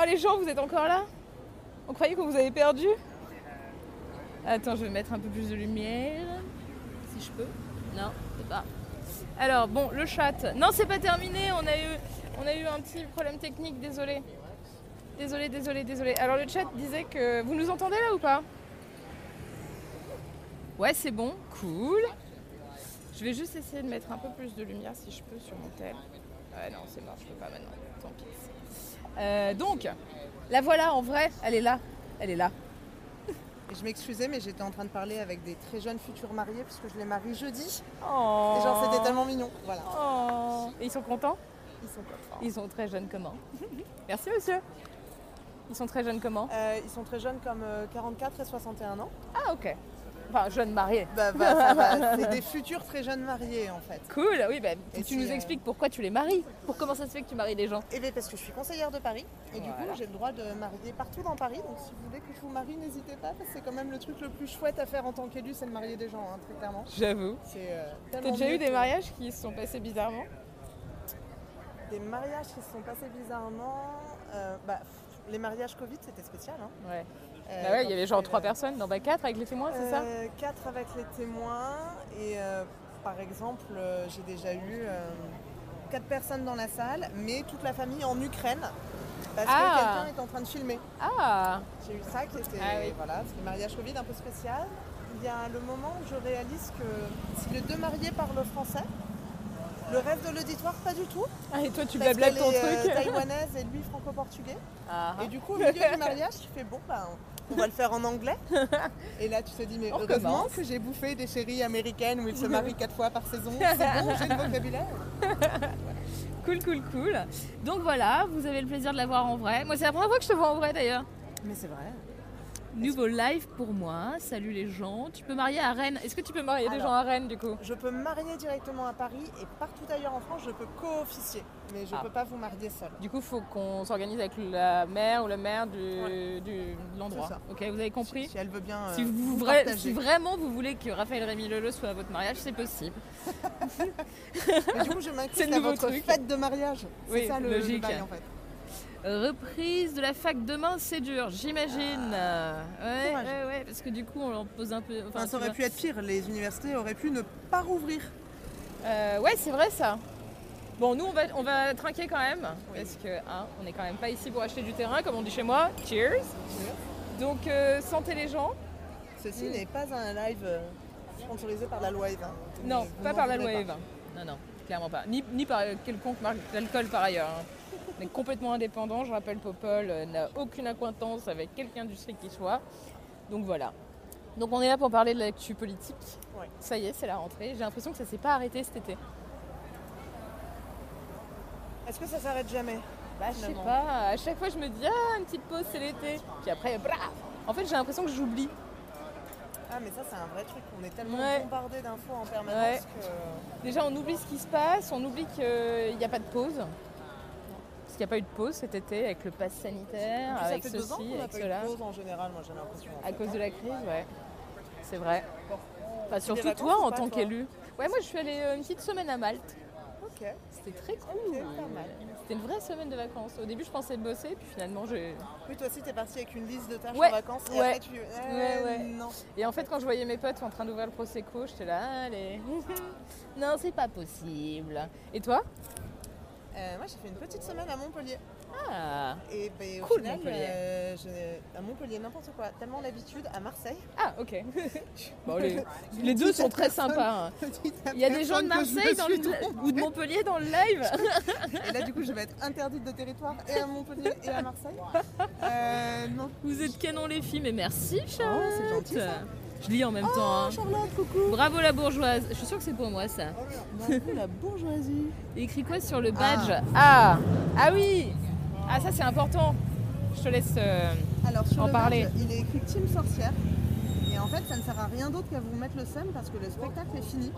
Oh les gens, vous êtes encore là? On croyait que vous avez perdu? Attends, je vais mettre un peu plus de lumière. Si je peux. Non, c'est pas. Alors, bon, le chat. Non, c'est pas terminé. On a eu, un petit problème technique, désolé. Désolé, désolé, désolé. Alors, le chat disait que. Vous nous entendez là ou pas? Ouais, c'est bon. Cool. Je vais juste essayer de mettre un peu plus de lumière si je peux sur mon tel. Ouais, non, c'est mort, je peux pas maintenant. Tant pis. Euh, donc, la voilà en vrai. Elle est là. Elle est là. Je m'excusais, mais j'étais en train de parler avec des très jeunes futurs mariés puisque je les marie jeudi. Oh. Et genre, c'était tellement mignon. Voilà. Oh. Et ils sont contents? Ils sont contents. Ils sont très jeunes comment? Merci monsieur. Ils sont très jeunes comment? Euh, ils sont très jeunes comme euh, 44 et 61 ans. Ah ok. Enfin jeunes mariés. Bah, bah, ça va. C'est des futurs très jeunes mariés en fait. Cool, oui, bah, Et tu nous euh, expliques pourquoi tu les maries. Pour comment ça se fait que tu maries des gens Et bien parce que je suis conseillère de Paris et du coup j'ai le droit de marier partout dans Paris. Donc si vous voulez que je vous marie, n'hésitez pas parce que c'est quand même le truc le plus chouette à faire en tant qu'élu, c'est de marier des gens, hein, très clairement. J'avoue. Euh, T'as déjà eu des mariages qui se sont passés bizarrement? Des mariages qui se sont passés bizarrement. euh, bah, les mariages Covid c'était spécial. Hein. Ouais. Euh, Bah ouais, il y avait genre trois personnes, non bah quatre avec les témoins, c'est ça? Euh, Quatre avec les témoins et euh, par exemple euh, j'ai déjà eu euh, quatre personnes dans la salle mais toute la famille en Ukraine parce Ah. que quelqu'un est en train de filmer. Ah J'ai eu ça qui était Ah oui. voilà, c'est le mariage Covid un peu spécial. Il y a le moment où je réalise que si les deux mariés parlent français, le reste de l'auditoire pas du tout. Ah, Et toi tu blablates ton est, euh, truc taïwanaise et lui franco-portugais. Ah, Et du coup, au milieu du mariage, tu fais bon, bah, on va le faire en anglais. Et là, tu te dis, mais On heureusement que j'ai bouffé des chéries américaines où ils se marient quatre fois par saison. C'est bon, j'ai le vocabulaire. Cool, cool, cool. Donc voilà, vous avez le plaisir de la voir en vrai. Moi c'est la première fois que je te vois en vrai d'ailleurs. Mais c'est vrai. Nouveau live pour moi. Salut les gens. Tu peux marier à Rennes. Est-ce que tu peux marier des gens à Rennes du coup Je peux me marier directement à Paris et partout ailleurs en France, je peux co-officier. Mais je Ah. peux pas vous marier seul. Du coup, il faut qu'on s'organise avec la mère ou le maire du, Ouais. du- de l'endroit. Ok, vous avez compris Si elle veut bien. euh, si, vous, vous vra- partager. si vraiment vous voulez que Raphaël Rémy Leleu soit à votre mariage, c'est possible. Mais du coup, je C'est m'inclus à votre truc. fête de mariage. C'est Oui, ça le, le logique. bail en fait. Reprise de la fac demain, c'est dur, j'imagine. ouais, Courage. ouais, ouais, parce que du coup, on leur pose un peu. Enfin, Enfin, tu ça aurait vois. pu être pire. Les universités auraient pu ne pas rouvrir. Euh, ouais, c'est vrai ça. Bon, nous, on va, on va trinquer quand même, parce que hein, on n'est quand même pas ici pour acheter du terrain, comme on dit chez moi. Cheers. Donc, euh, sentez les gens. Ceci Mm. n'est pas un live euh, sponsorisé par la loi Eve. hein. Non, pas par la loi. Eve. Non, non, clairement pas. Ni, ni par quelconque marque d'alcool par ailleurs. hein. On est complètement indépendant. Je rappelle, Popol euh, n'a aucune acquaintance avec quelqu'un du strict qui soit. Donc voilà. Donc on est là pour parler de l'actu politique. Ouais. Ça y est, c'est la rentrée. J'ai l'impression que ça s'est pas arrêté cet été. Est-ce que ça s'arrête jamais Bah, je sais pas. À chaque fois, je me dis, ah, une petite pause, c'est l'été. Puis après, brah En fait, j'ai l'impression que j'oublie. Ah mais ça c'est un vrai truc, on est tellement Ouais. bombardé d'infos en permanence Ouais. que... Déjà, on oublie ce qui se passe, on oublie qu'il n'y a pas de pause. Qu'il n'y a pas eu de pause cet été avec le pass sanitaire, ça avec fait deux ans ceci, qu'on avec pas eu cela. de pause en général, moi j'ai l'impression. À cause hein. de la crise, ouais. C'est vrai. Enfin, des surtout vacances toi en pas, tant toi qu'élu. Ouais, moi je suis allée euh, une petite semaine à Malte. Ok. C'était très cool. pas mal. C'était une vraie semaine de vacances. Au début, je pensais bosser, puis finalement, j'ai. Oui toi aussi t'es parti avec une liste de tâches Ouais. en vacances et Ouais. après tu... Eh, Ouais, ouais. Non. Et en fait, quand je voyais mes potes en train d'ouvrir le Prosecco, j'étais là, allez. non, c'est pas possible. Et toi? Euh, moi j'ai fait une petite semaine à Montpellier. Ah, Et ben, au Cool, final, Montpellier. euh, je- à Montpellier n'importe quoi. Tellement l'habitude à Marseille. ah, ok. Bon, les, les deux sont très sympas. hein. Il y a des gens de Marseille dans le- ou de Montpellier dans le live. Et là du coup je vais être interdite de territoire et à Montpellier et à Marseille. Euh, non. Vous êtes canon les filles, mais merci, Charlotte. Oh, c'est gentil, ça. Je lis en même temps. hein. Charlotte, coucou Bravo la bourgeoise. Je suis sûre que c'est pour moi ça. Bravo la bourgeoisie Il écrit quoi sur le badge? Ah. ah oui Ah ça c'est important. Je te laisse. euh, Alors sur En le parler. badge, il est écrit Team Sorcière. Et en fait, ça ne sert à rien d'autre qu'à vous mettre le seum parce que le spectacle est fini.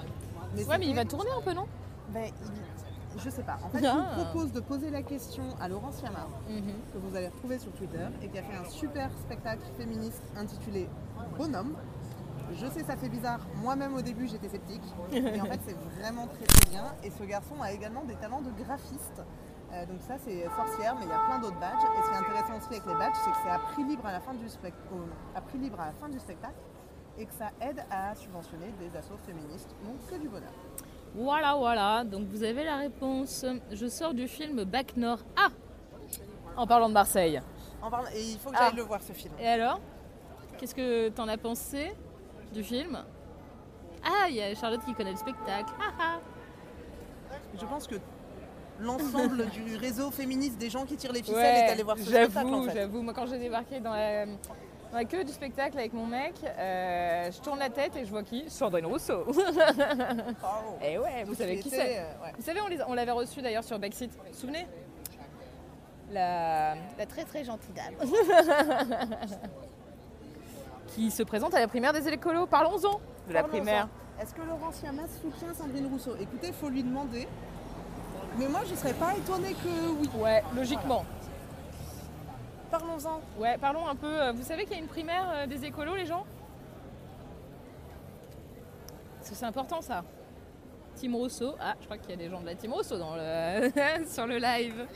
Ouais mais il va tourner un peu non? Ben, il- Je sais pas. En fait, je Ah. vous propose de poser la question à Laurence Yamar, que vous allez retrouver sur Twitter, et qui a fait un super spectacle féministe intitulé Bonhomme. Je sais, ça fait bizarre. Moi-même, au début, j'étais sceptique. Mais en fait, c'est vraiment très très bien. Et ce garçon a également des talents de graphiste. Euh, donc ça, c'est sorcière, mais il y a plein d'autres badges. Et ce qui est intéressant aussi avec les badges, c'est que c'est à prix libre à la fin du, spec- au- à prix libre à la fin du spectacle et que ça aide à subventionner des assos féministes. Donc que du bonheur. Voilà voilà. Donc vous avez la réponse. Je sors du film Bac Nord. Ah En parlant de Marseille. En parlant- Et il faut que Ah. j'aille le voir ce film. Et alors? Qu'est-ce que t'en as pensé? Du film Ah, il y a Charlotte qui connaît le spectacle. Je pense que l'ensemble du réseau féministe des gens qui tirent les ficelles Ouais, est allé voir ce spectacle en j'avoue, fait. j'avoue. Moi, quand j'ai débarqué dans la, dans la queue du spectacle avec mon mec, euh, je tourne la tête et je vois qui? Sandrine Rousseau. Et ouais, vous savez qui c'est euh, ouais. Vous savez, on les- on l'avait reçu d'ailleurs sur Backseat. Vous vous souvenez? La, la très très gentille dame. qui se présente à la primaire des écolos. Parlons-en de la primaire. Est-ce que Laurence Yamas soutient Sandrine Rousseau? Écoutez, il faut lui demander. Mais moi, je serais pas étonnée que oui. Ouais, logiquement. Parlons-en. Ouais, parlons un peu. euh, Vous savez qu'il y a une primaire euh, des écolos, les gens? Parce que c'est important ça. Team Rousseau. Ah, je crois qu'il y a des gens de la Team Rousseau dans le... sur le live.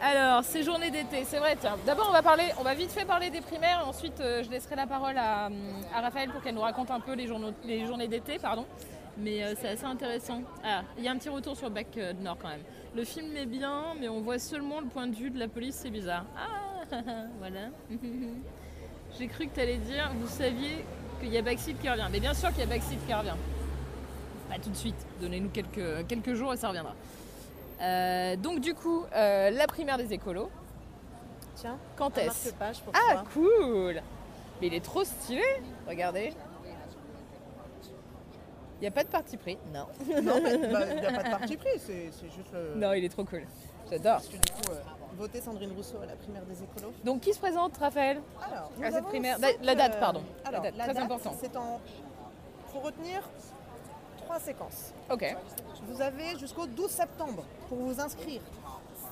Alors, ces journées d'été, c'est vrai, tiens. D'abord, on va parler, vite fait parler des primaires ensuite euh, je laisserai la parole à, Raphaël pour qu'elle nous raconte un peu les, journées d'été, pardon. Mais euh, c'est assez intéressant. Ah, il y a un petit retour sur Bac euh, Nord quand même. Le film est bien, mais on voit seulement le point de vue de la police, c'est bizarre. Ah, voilà. J'ai cru que tu allais dire, vous saviez qu'il y a Backseat qui revient. Mais bien sûr qu'il y a Backseat qui revient. Pas tout de suite, donnez-nous quelques jours et ça reviendra. Euh, donc du coup, euh, la primaire des écolos, Tiens, quand est-ce Ah toi. cool Mais il est trop stylé Regardez. Il n'y a pas de parti pris Non. Non, mais bah, il n'y a pas de parti pris, c'est juste le. Non, il est trop cool. J'adore. Parce que du coup, euh, voter Sandrine Rousseau à la primaire des écolos. Donc qui se présente, Raphaël? Alors, À cette primaire- la date, euh, pardon. La Alors, date, la très date, important. C'est en. faut retenir trois séquences. Ok. Vous avez jusqu'au 12 septembre pour vous inscrire.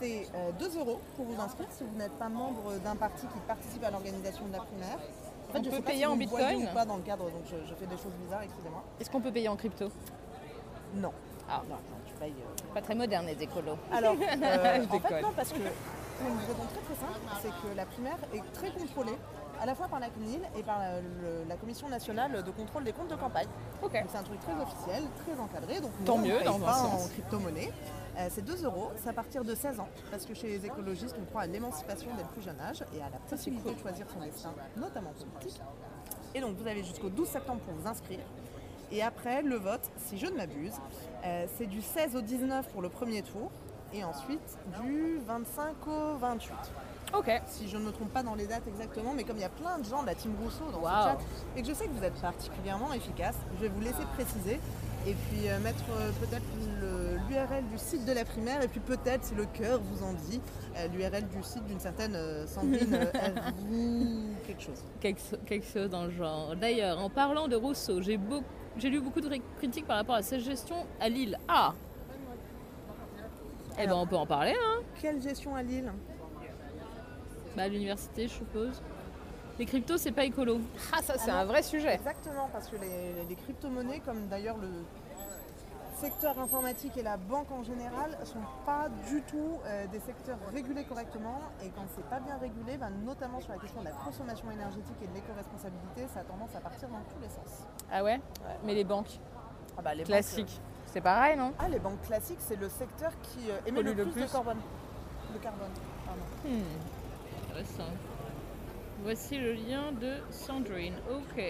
C'est euh, 2 euros pour vous inscrire si vous n'êtes pas membre d'un parti qui participe à l'organisation de la primaire. En On je peut sais pas payer si en bitcoin ou pas dans le cadre, donc je, je fais des choses bizarres, excusez-moi. Est-ce qu'on peut payer en crypto? Non. Ah. Non, non, tu payes. euh, Pas très moderne les écolos. Alors, euh, Je en fait, non, parce que pour une raison très très simple, c'est que la primaire est très contrôlée, à la fois par la CNIL et par la, le- la Commission nationale de contrôle des comptes de campagne. Donc c'est un truc très officiel, très encadré. Donc Tant on mieux, paye dans pas en crypto-monnaie. Euh, c'est 2 euros, c'est à partir de 16 ans, parce que chez les écologistes, on croit à l'émancipation dès le plus jeune âge et à la possibilité cool. de choisir son destin, notamment politique. Et donc vous avez jusqu'au 12 septembre pour vous inscrire. Et après, le vote, si je ne m'abuse, euh, c'est du 16 au 19 pour le premier tour, et ensuite du 25 au 28 Ok. si je ne me trompe pas dans les dates exactement, mais comme il y a plein de gens de la team Rousseau dans Waouh. ce chat, et que je sais que vous êtes particulièrement efficace, je vais vous laisser préciser et puis euh, mettre euh, peut-être l'URL du site de la primaire, et puis peut-être, si le cœur vous en dit, euh, l'URL du site d'une certaine Sandrine quelque chose. quelque, chose dans le genre. D'ailleurs, en parlant de Rousseau, j'ai j'ai lu beaucoup de critiques par rapport à sa gestion à Lille. Ah Eh ben, on peut en parler, hein Quelle gestion à Lille Bah, à l'université, je suppose. Les cryptos, c'est pas écolo. Ah, ça, c'est un vrai sujet. Exactement, parce que les, les crypto-monnaies, comme d'ailleurs le secteur informatique et la banque en général, sont pas du tout euh, des secteurs régulés correctement. Et quand c'est pas bien régulé, ben, notamment sur la question de la consommation énergétique et de l'éco-responsabilité, ça a tendance à partir dans tous les sens. Ah ouais? Mais les banques? Ah bah, les banques, classiques, c'est pareil, non ah, les banques classiques, c'est le secteur qui euh, émet le le plus, plus. de carbone. De carbone. pardon. Hmm, Intéressant. Voici le lien de Sandrine. Ok.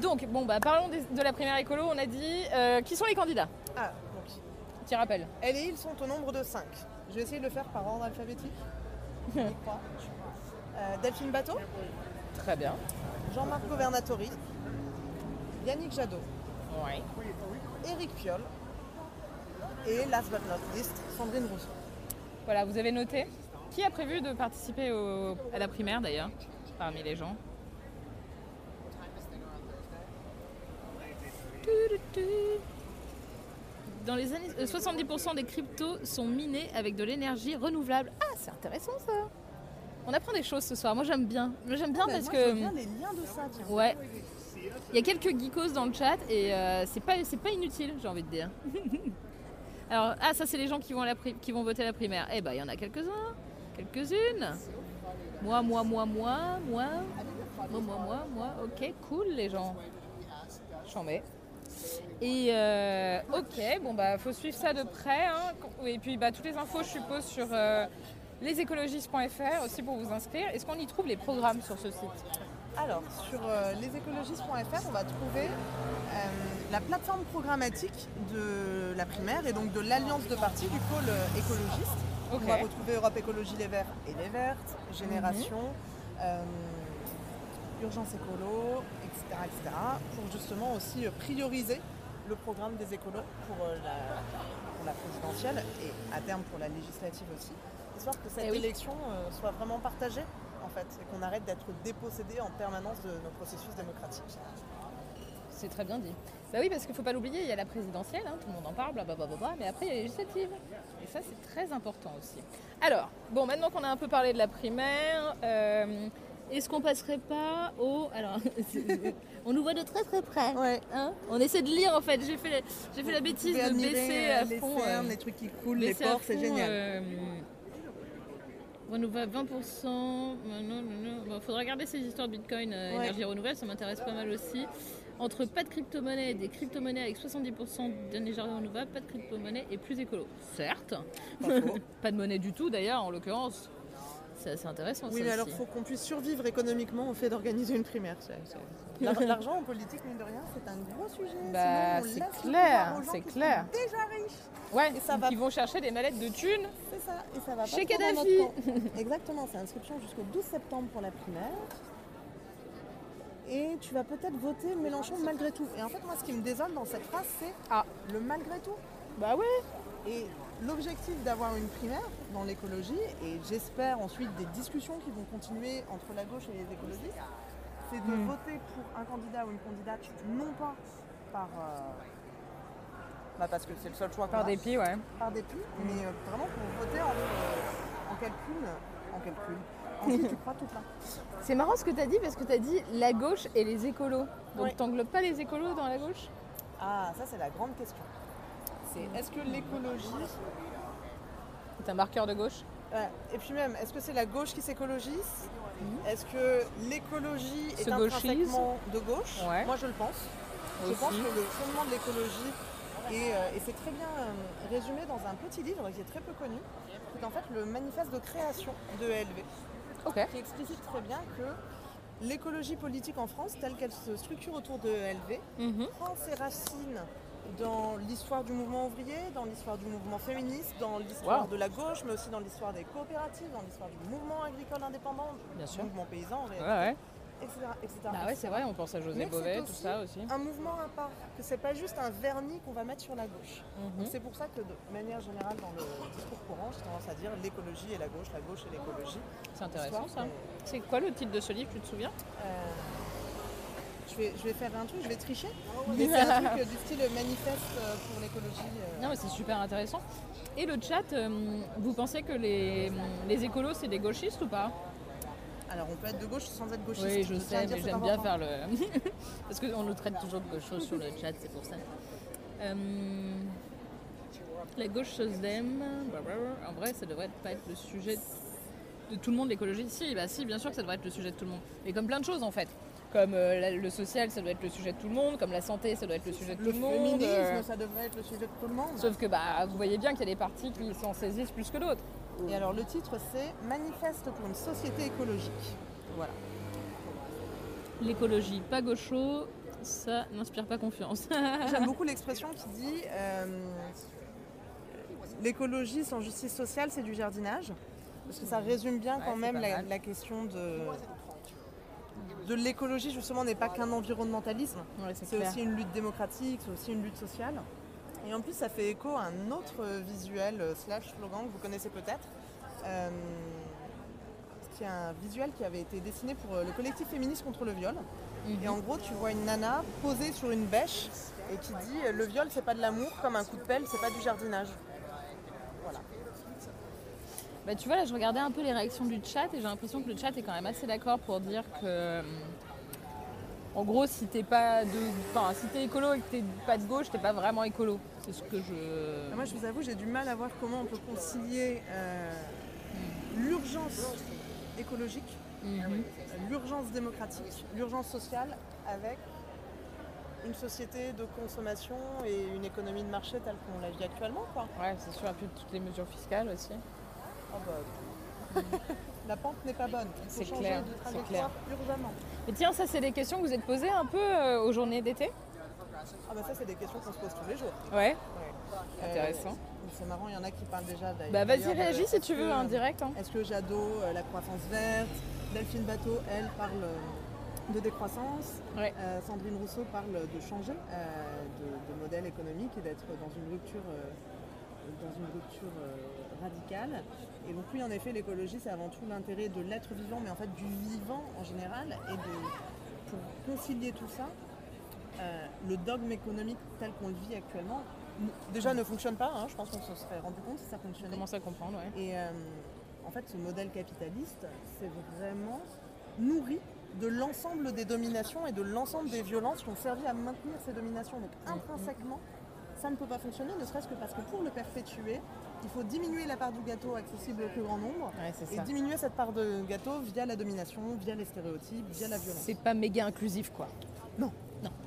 Donc, bon, bah, parlons des- de la primaire écolo. On a dit euh, qui sont les candidats Ah, donc, Petit rappel. Elle et il sont au nombre de 5. Je vais essayer de le faire par ordre alphabétique. Je y crois. Euh, Delphine Bateau, Très bien. Jean-Marc Governatori, Yannick Jadot, Ouais. Éric Piolle et last but not least, Sandrine Rousseau. Voilà, vous avez noté. Qui a prévu de participer au- à la primaire d'ailleurs, parmi les gens? Dans les années euh, 70% des cryptos sont minés avec de l'énergie renouvelable. Ah, c'est intéressant ça. On apprend des choses ce soir. Moi j'aime bien. Moi j'aime bien Ben, parce moi, que bien les liens de ça, tiens. ouais. Il y a quelques geekos dans le chat et euh, c'est pas c'est pas inutile, j'ai envie de dire. Alors, ah, ça, c'est les gens qui vont, voter la primaire. Eh ben, il y en a quelques-uns, quelques-unes. Moi, moi, moi, moi, moi. Moi, moi, moi, moi. Ok, cool, les gens. J'en mets. Et euh, ok, bon bah faut suivre ça de près. Hein. Et puis bah toutes les infos, je suppose, sur euh, lesécologistes.fr aussi pour vous inscrire. Est-ce qu'on y trouve les programmes sur ce site? Alors, sur euh, lesécologistes.fr, on va trouver euh, la plateforme programmatique de la primaire et donc de l'alliance de partis du pôle euh, écologiste. On va retrouver Europe Écologie Les Verts et Les Vertes, Génération, euh, Urgence Écolo, etc., etc. pour justement aussi prioriser le programme des écolos pour, la, pour la présidentielle et à terme pour la législative aussi, histoire que cette Eh élection soit vraiment partagée en fait et qu'on arrête d'être dépossédé en permanence de nos processus démocratiques. C'est très bien dit. Bah oui, parce qu'il faut pas l'oublier, il y a la présidentielle, hein, tout le monde en parle, blablabla, mais après il y a les législatives. Et ça, c'est très important aussi. Alors, bon, maintenant qu'on a un peu parlé de la primaire, euh, est-ce qu'on passerait pas au. Alors, on nous voit de très très près. Ouais. hein on essaie de lire en fait. J'ai fait, j'ai fait la bêtise de baisser à les fond. euh, les trucs qui coulent, les à ports, c'est génial. euh, renouvelable 20%. Non, non, non. Bon, faudra regarder ces histoires de Bitcoin, euh, Ouais. énergie renouvelable, ça m'intéresse pas mal aussi. Entre pas de crypto-monnaie et des crypto-monnaies avec 70% d'énergie renouvelable, pas de crypto-monnaie et plus écolo. Certes. Pas de monnaie du tout d'ailleurs, en l'occurrence. C'est assez intéressant. Oui, ça mais alors aussi. il faut qu'on puisse survivre économiquement au fait d'organiser une primaire. L'argent en politique, mine de rien, c'est un gros sujet. Bah, Sinon, on c'est clair, c'est qui sont clair. déjà riches. Ouais, et ça donc va- ils vont chercher des mallettes de thunes. C'est ça, et ça va pas Chez Kadhafi. Exactement, c'est inscription jusqu'au 12 septembre pour la primaire. Et tu vas peut-être voter Mélenchon malgré tout. Et en fait, moi, ce qui me désole dans cette phrase, c'est Ah. le malgré tout. Bah ouais. Et l'objectif d'avoir une primaire dans l'écologie, et j'espère ensuite des discussions qui vont continuer entre la gauche et les écologistes, c'est de Hmm. voter pour un candidat ou une candidate non pas par. euh, bah parce que c'est le seul choix Par dépit, ouais. par dépit, mais euh, vraiment pour voter en, euh, en calcul. En calcul. Tu crois toute là. C'est marrant ce que tu as dit parce que tu as dit la gauche et les écolos. Donc Ouais. t'englobes pas les écolos dans la gauche? Ah, ça c'est la grande question. Est-ce que l'écologie C'est un marqueur de gauche Et puis même, est-ce que c'est la gauche qui s'écologise Est-ce que l'écologie est intrinsèquement de gauche Ouais. Moi je le pense. Je pense que le fondement de l'écologie, est, euh, et c'est très bien euh, résumé dans un petit livre qui est très peu connu, c'est en fait le manifeste de création de ELV, qui explicite très bien que l'écologie politique en France, telle qu'elle se structure autour de ELV, Mhm. prend ses racines dans l'histoire du mouvement ouvrier, dans l'histoire du mouvement féministe, dans l'histoire Wow. de la gauche, mais aussi dans l'histoire des coopératives, dans l'histoire du mouvement agricole indépendant, Bien du sûr. mouvement paysan, en Ouais, réalité, ouais. etc. etc., Bah ouais, c'est vrai, on pense à José Bové, tout ça aussi. Un mouvement à part, que c'est pas juste un vernis qu'on va mettre sur la gauche. Mhm. C'est pour ça que de manière générale dans le discours courant, j'ai tendance à dire l'écologie et la gauche, la gauche et l'écologie. C'est intéressant ça. C'est quoi le titre de ce livre, tu te souviens? Euh, je, vais, je vais faire un truc, je vais tricher. Mais c'est un truc euh, du style manifeste euh, pour l'écologie. euh. Non, mais c'est super intéressant. Et le chat, vous pensez que les, les écolos, c'est des gauchistes ou pas? Alors on peut être de gauche sans être gauchiste. Oui, je sais, mais j'aime bien faire le. Parce qu'on nous traite toujours de gauchos sur le chat, c'est pour ça. Euh, La gauche blablabla. en vrai, ça devrait pas être le sujet de tout le monde, l'écologie. Si, bah si, bien sûr que ça devrait être le sujet de tout le monde. Mais comme plein de choses en fait. Comme euh, la- le social, ça doit être le sujet de tout le monde. Comme la santé, ça doit être le sujet de Le tout le monde. féminisme, euh, ça devrait être le sujet de tout le monde. Sauf que bah, vous voyez bien qu'il y a des partis qui s'en saisissent plus que d'autres. Et alors le titre c'est Manifeste pour une société écologique. Voilà. L'écologie, pas gaucho, ça n'inspire pas confiance. J'aime beaucoup l'expression qui dit euh, l'écologie sans justice sociale, c'est du jardinage. Parce que ça résume bien Ouais, quand même la question de, de l'écologie justement n'est pas qu'un environnementalisme, Ouais, c'est aussi une lutte démocratique, c'est aussi une lutte sociale. Et en plus, ça fait écho à un autre visuel euh, slash slogan que vous connaissez peut-être, euh, qui est un visuel qui avait été dessiné pour euh, le collectif féministe contre le viol. Mhm. Et en gros, tu vois une nana posée sur une bêche et qui dit euh, le viol, c'est pas de l'amour, comme un coup de pelle, c'est pas du jardinage. Bah, tu vois, là, je regardais un peu les réactions du chat et j'ai l'impression que le chat est quand même assez d'accord pour dire que. hum, En gros, si t'es pas de. Enfin, si t'es écolo et que t'es pas de gauche, t'es pas vraiment écolo. C'est ce que je. Moi, je vous avoue, j'ai du mal à voir comment on peut concilier euh, l'urgence écologique, Mhm. l'urgence démocratique, l'urgence sociale avec une société de consommation et une économie de marché telle qu'on la vit actuellement. Quoi. Ouais, c'est sûr, et puis toutes les mesures fiscales aussi. Ah bah, la pente n'est pas bonne. C'est clair, c'est trajectoire urgemment. Et tiens, ça, c'est des questions que vous êtes posées un peu euh, aux journées d'été Ah bah ça, c'est des questions qu'on se pose tous les jours. Ouais, Euh, intéressant. c'est marrant, il y en a qui parlent déjà d'ailleurs. Bah, vas-y, réagis euh, si tu veux, en direct. hein. Est-ce que Jadot, euh, la croissance verte, Delphine Bateau, elle, parle euh, de décroissance, Ouais. Euh, Sandrine Rousseau parle de changer euh, de, de modèle économique et d'être dans une rupture, euh, dans une rupture euh, radicale. Et donc oui, en effet, l'écologie, c'est avant tout l'intérêt de l'être vivant, mais en fait du vivant en général. Et de, pour concilier tout ça, euh, le dogme économique tel qu'on le vit actuellement, déjà ne fonctionne pas. hein, je pense qu'on se serait rendu compte si ça On fonctionnait. commence à comprendre, ouais. Et euh, en fait, ce modèle capitaliste, c'est vraiment nourri de l'ensemble des dominations et de l'ensemble des violences qui ont servi à maintenir ces dominations. Donc intrinsèquement, ça ne peut pas fonctionner, ne serait-ce que parce que pour le perpétuer, il faut diminuer la part du gâteau accessible au plus grand nombre Ouais, et ça. diminuer cette part de gâteau via la domination, via les stéréotypes, via la violence. C'est pas méga inclusif, quoi.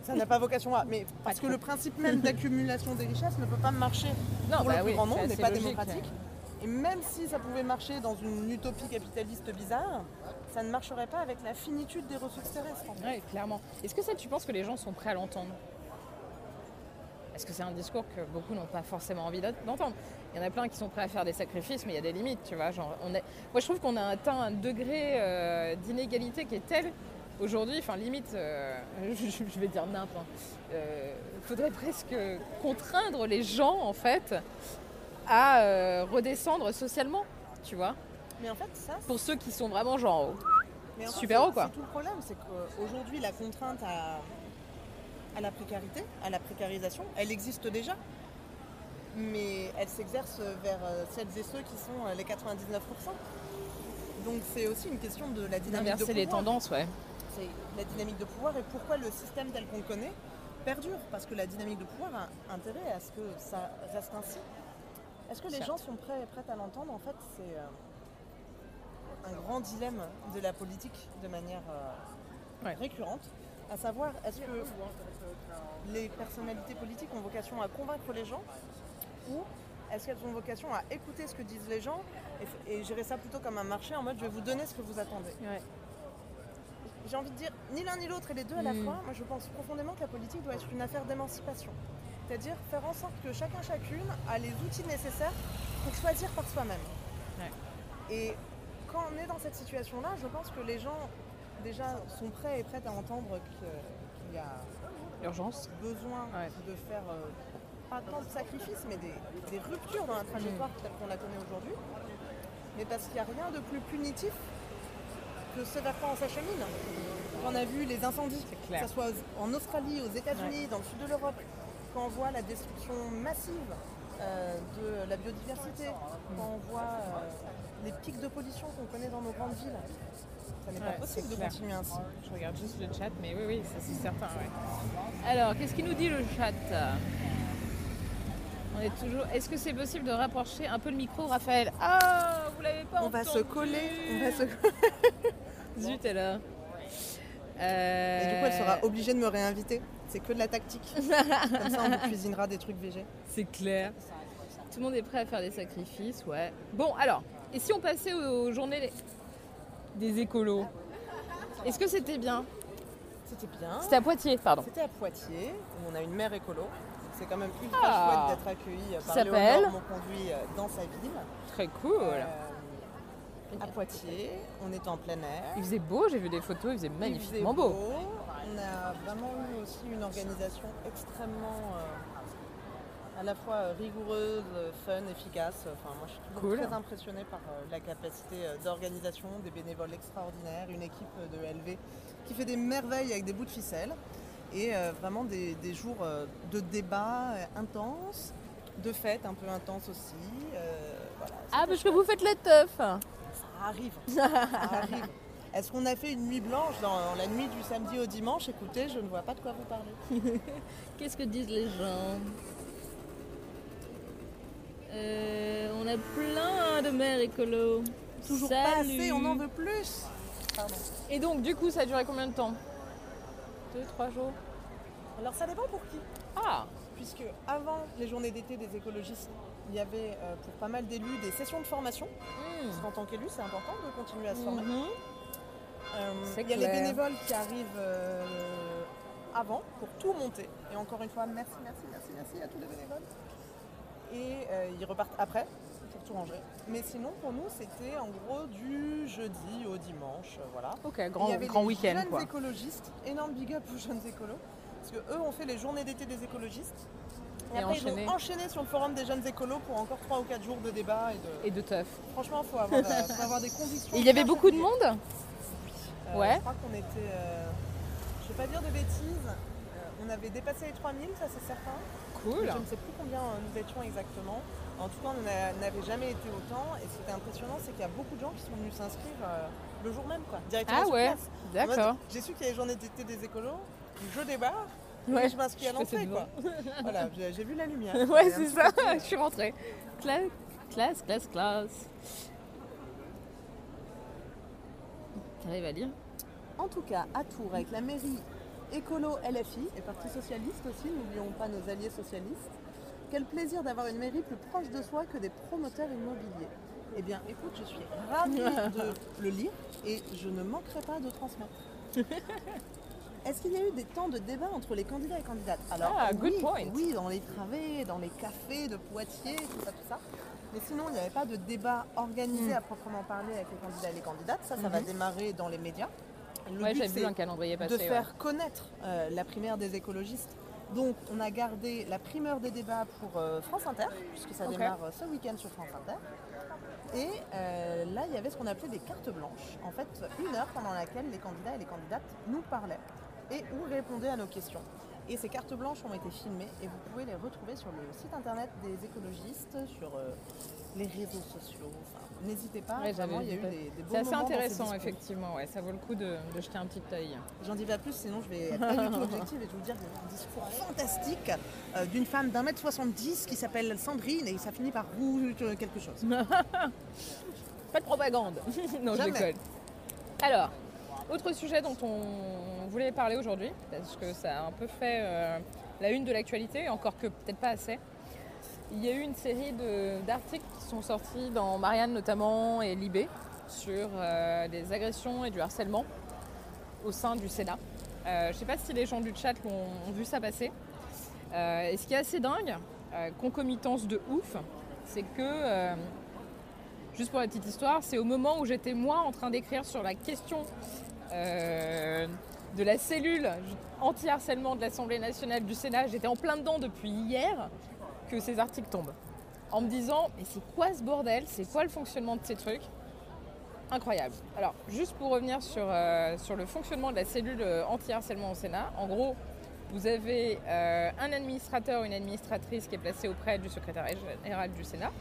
Ça n'a pas vocation à. Mais parce que le principe même d'accumulation des richesses ne peut pas marcher Non, pour bah le plus oui, grand nombre, n'est pas logique. démocratique. Et même si ça pouvait marcher dans une utopie capitaliste bizarre, ça ne marcherait pas avec la finitude des ressources terrestres. en fait. Ouais, clairement. Est-ce que ça, tu penses que les gens sont prêts à l'entendre? Est-ce que c'est un discours que beaucoup n'ont pas forcément envie d'ent- d'entendre Il y en a plein qui sont prêts à faire des sacrifices, mais il y a des limites, tu vois. Genre, on est... Moi, je trouve qu'on a atteint un degré euh, d'inégalité qui est tel aujourd'hui, enfin limite, euh, je, je vais dire nimp. Il faudrait presque contraindre les gens, en fait, à euh, redescendre socialement, tu vois. Mais en fait, ça, Pour ceux qui sont vraiment genre, mais en fait, Super haut, quoi. c'est tout le problème, c'est qu'aujourd'hui, la contrainte à, à la précarité, à la précarisation, elle existe déjà. Mais elle s'exerce vers euh, celles et ceux qui sont euh, les 99%. Donc c'est aussi une question de la dynamique de inverser les pouvoir. tendances, ouais. c'est la dynamique de pouvoir et pourquoi le système tel qu'on le connaît perdure. Parce que la dynamique de pouvoir a intérêt à ce que ça reste ainsi. Est-ce que les Certes. gens sont prêts et prêtes à l'entendre? En fait, c'est euh, un grand dilemme de la politique de manière Ouais. récurrente. À savoir, est-ce que les personnalités politiques ont vocation à convaincre les gens ou est-ce qu'elles ont vocation à écouter ce que disent les gens et, et gérer ça plutôt comme un marché en mode je vais vous donner ce que vous attendez? Ouais. j'ai envie de dire ni l'un ni l'autre et les deux à la Mm. fois. Moi, je pense profondément que la politique doit être une affaire d'émancipation. C'est-à-dire faire en sorte que chacun, chacune a les outils nécessaires pour choisir par soi-même. Ouais. Et quand on est dans cette situation-là, je pense que les gens déjà sont prêts et prêtes à entendre que- qu'il y a Urgence. besoin Ouais. de faire euh, pas tant de sacrifices, mais des, des ruptures dans la trajectoire Mm. telle qu'on la connaît aujourd'hui. Mais parce qu'il n'y a rien de plus punitif que ce vers quoi on s'achemine. On a vu les incendies, que ce soit en Australie, aux États-Unis, dans le sud de l'Europe, quand on voit la destruction massive euh, de la biodiversité, quand on voit euh, les pics de pollution qu'on connaît dans nos grandes villes, ça n'est Ouais, pas possible c'est de clair. continuer ainsi. Je regarde juste le chat, mais oui, oui, ça c'est certain. ouais. Alors, qu'est-ce qu'il nous dit le chat? On est toujours. Est-ce que c'est possible de rapprocher un peu le micro, Raphaël? Ah, vous l'avez pas On va se coller, on va se Zut alors. Et du coup, elle sera obligée de me réinviter. C'est que de la tactique. Comme ça, on vous cuisinera des trucs végés. C'est clair. Tout le monde est prêt à faire des sacrifices, ouais. Bon, alors, et si on passait aux journées des écolos Est-ce que c'était bien C'était bien. C'était à Poitiers, pardon. C'était à Poitiers, où on a une mère écolo. C'est quand même ultra Ah. chouette d'être accueilli par Léonore Monconduit euh, dans sa ville. Très cool. Euh, à Poitiers. On est en plein air. Il faisait beau, j'ai vu des photos, il faisait Il magnifiquement faisait beau. On a vraiment eu aussi une organisation extrêmement euh, à la fois rigoureuse, fun, efficace. Enfin, moi, je suis toujours Cool. très impressionnée par euh, la capacité euh, d'organisation, des bénévoles extraordinaires, une équipe euh, de LV qui fait des merveilles avec des bouts de ficelle et vraiment des, des jours de débat intenses, de fêtes un peu intenses aussi. euh, voilà, Ah, parce que vous faites les teufs ça arrive. Ça arrive. Est-ce qu'on a fait une nuit blanche dans la nuit du samedi au dimanche? Écoutez, je ne vois pas de quoi vous parler. Qu'est-ce que disent les gens? Euh, On a plein de maires écolos. Toujours Salut. pas assez, on en veut plus. Pardon. Et donc, du coup, ça a duré combien de temps? Deux, trois jours Alors ça dépend pour qui. Ah Puisque avant les journées d'été des écologistes, il y avait euh, pour pas mal d'élus des sessions de formation. Hmm. Parce qu'en tant qu'élu, c'est important de continuer à se former. Mhm. Euh, il y a les bénévoles qui arrivent avant pour tout monter. Et encore une fois, merci, merci, merci, merci à tous les bénévoles. Et euh, ils repartent après pour tout ranger. Mais sinon, pour nous, c'était en gros du jeudi au dimanche. euh, Voilà. Ok, Il grand, y avait grand week-end jeunes quoi. écologistes, énorme big up aux jeunes écolos. Parce que eux ont fait les journées d'été des écologistes. Et, Et après, enchaîné. ils ont enchaîné sur le forum des jeunes écolos pour encore 3 ou 4 jours de débat. Et de... Et de teufs. Franchement, il faut, avoir, euh, faut avoir des convictions. Et il y avait beaucoup de monde Euh, Ouais. Je crois qu'on était. euh, je vais pas dire de bêtises. on avait dépassé les 3000, ça c'est certain. Cool. Je ne sais plus combien euh, nous étions exactement. En tout cas, on n'a- n'avait jamais été autant. Et ce qui était impressionnant, c'est qu'il y a beaucoup de gens qui sont venus s'inscrire euh, le jour même, quoi. Directement Ah sur ouais, place. D'accord. J'ai su qu'il y avait journée d'été des écolos. Je débarque. Ouais, et je m'inscris à l'entrée, quoi. voilà, j'ai vu la lumière. Ouais, c'est ça, euh, je suis rentrée. Classe, classe, classe, classe. T'arrives à lire? En tout cas, à Tours, avec la mairie écolo LFI et Parti Socialiste aussi, n'oublions pas nos alliés socialistes, quel plaisir d'avoir une mairie plus proche de soi que des promoteurs immobiliers. Eh bien, écoute, je suis ravie de le lire et je ne manquerai pas de transmettre. Est-ce qu'il y a eu des temps de débat entre les candidats et candidates? Alors, Ah, good oui, point. oui, dans les travées, dans les cafés de Poitiers, tout ça, tout ça. Mais sinon, il n'y avait pas de débat organisé Hmm. à proprement parler avec les candidats et les candidates. Ça, ça va démarrer dans les médias. Le Ouais, but, vu un calendrier passer. de faire connaître euh, la primaire des écologistes. Donc, on a gardé la primeur des débats pour euh, France Inter, puisque ça démarre euh, ce week-end sur France Inter. Et euh, là, il y avait ce qu'on appelait des cartes blanches. En fait, une heure pendant laquelle les candidats et les candidates nous parlaient et ou répondaient à nos questions. Et ces cartes blanches ont été filmées et vous pouvez les retrouver sur le site internet des écologistes, sur les réseaux sociaux. Enfin, N'hésitez pas, Ouais, j'avais vraiment, il y a eu des, des beaux C'est assez intéressant, effectivement. Ouais, ça vaut le coup de, de jeter un petit œil. J'en dis pas plus, sinon je vais être pas du tout objective et je vais vous dire un discours fantastique euh, d'une femme d'un mètre 70 qui s'appelle Sandrine et ça finit par rouge euh, quelque chose. Pas de propagande. non, je Jamais. déconne. Alors, autre sujet dont on voulait parler aujourd'hui, parce que ça a un peu fait euh, la une de l'actualité, encore que peut-être pas assez. Il y a eu une série d'articles qui sont sortis dans Marianne notamment et Libé sur euh, des agressions et du harcèlement au sein du Sénat. Euh, je ne sais pas si les gens du chat l'ont ont vu ça passer. Euh, et ce qui est assez dingue, euh, concomitance de ouf, c'est que Juste pour la petite histoire, c'est au moment où j'étais moi en train d'écrire sur la question de la cellule anti-harcèlement de l'Assemblée nationale du Sénat, j'étais en plein dedans depuis hier, que ces articles tombent. En me disant, mais c'est quoi ce bordel? C'est quoi le fonctionnement de ces trucs? Incroyable. Alors, juste pour revenir sur, euh, sur le fonctionnement de la cellule euh, anti-harcèlement au Sénat, en gros, vous avez euh, un administrateur ou une administratrice qui est placé auprès du secrétaire général du Sénat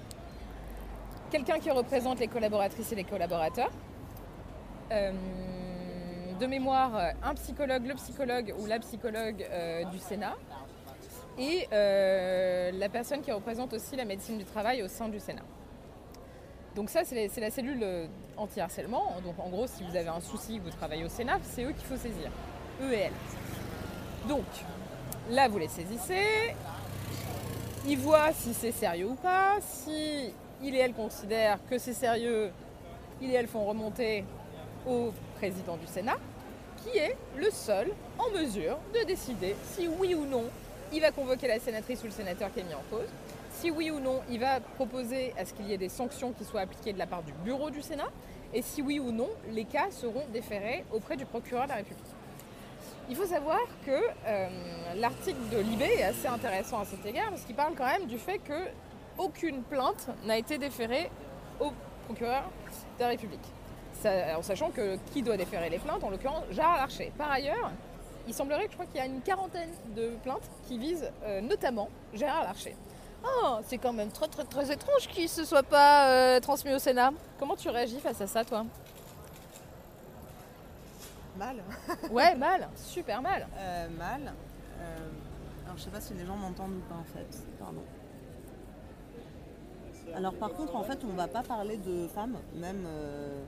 quelqu'un qui représente les collaboratrices et les collaborateurs. De mémoire, euh, un psychologue, le psychologue ou la psychologue euh, du Sénat. Et euh, la personne qui représente aussi la médecine du travail au sein du Sénat. Donc ça, c'est la cellule anti-harcèlement. Donc en gros, si vous avez un souci, vous travaillez au Sénat, c'est eux qu'il faut saisir. Eux et elles. Donc, là, vous les saisissez. Ils voient si c'est sérieux ou pas. Si il et elle considèrent que c'est sérieux, il et elle font remonter au président du Sénat, qui est le seul en mesure de décider si oui ou non il va convoquer la sénatrice ou le sénateur qui est mis en cause, si oui ou non il va proposer à ce qu'il y ait des sanctions qui soient appliquées de la part du bureau du Sénat, et si oui ou non, les cas seront déférés auprès du procureur de la République. Il faut savoir que euh, l'article de Libé est assez intéressant à cet égard parce qu'il parle quand même du fait que aucune plainte n'a été déférée au procureur de la République. Ça- en sachant que qui doit déférer les plaintes, en l'occurrence Gérard Larcher. Par ailleurs, il semblerait que je crois qu'il y a une quarantaine de plaintes qui visent euh, notamment Gérard Larcher. Oh, c'est quand même très très très étrange qu'il ne se soit pas euh, transmis au Sénat. Comment tu réagis face à ça, toi? Mal. Ouais, mal, super mal. Euh, mal. Euh, alors je sais pas si les gens m'entendent ou pas en fait. Pardon. Alors par contre en fait on va pas parler de femmes, même euh,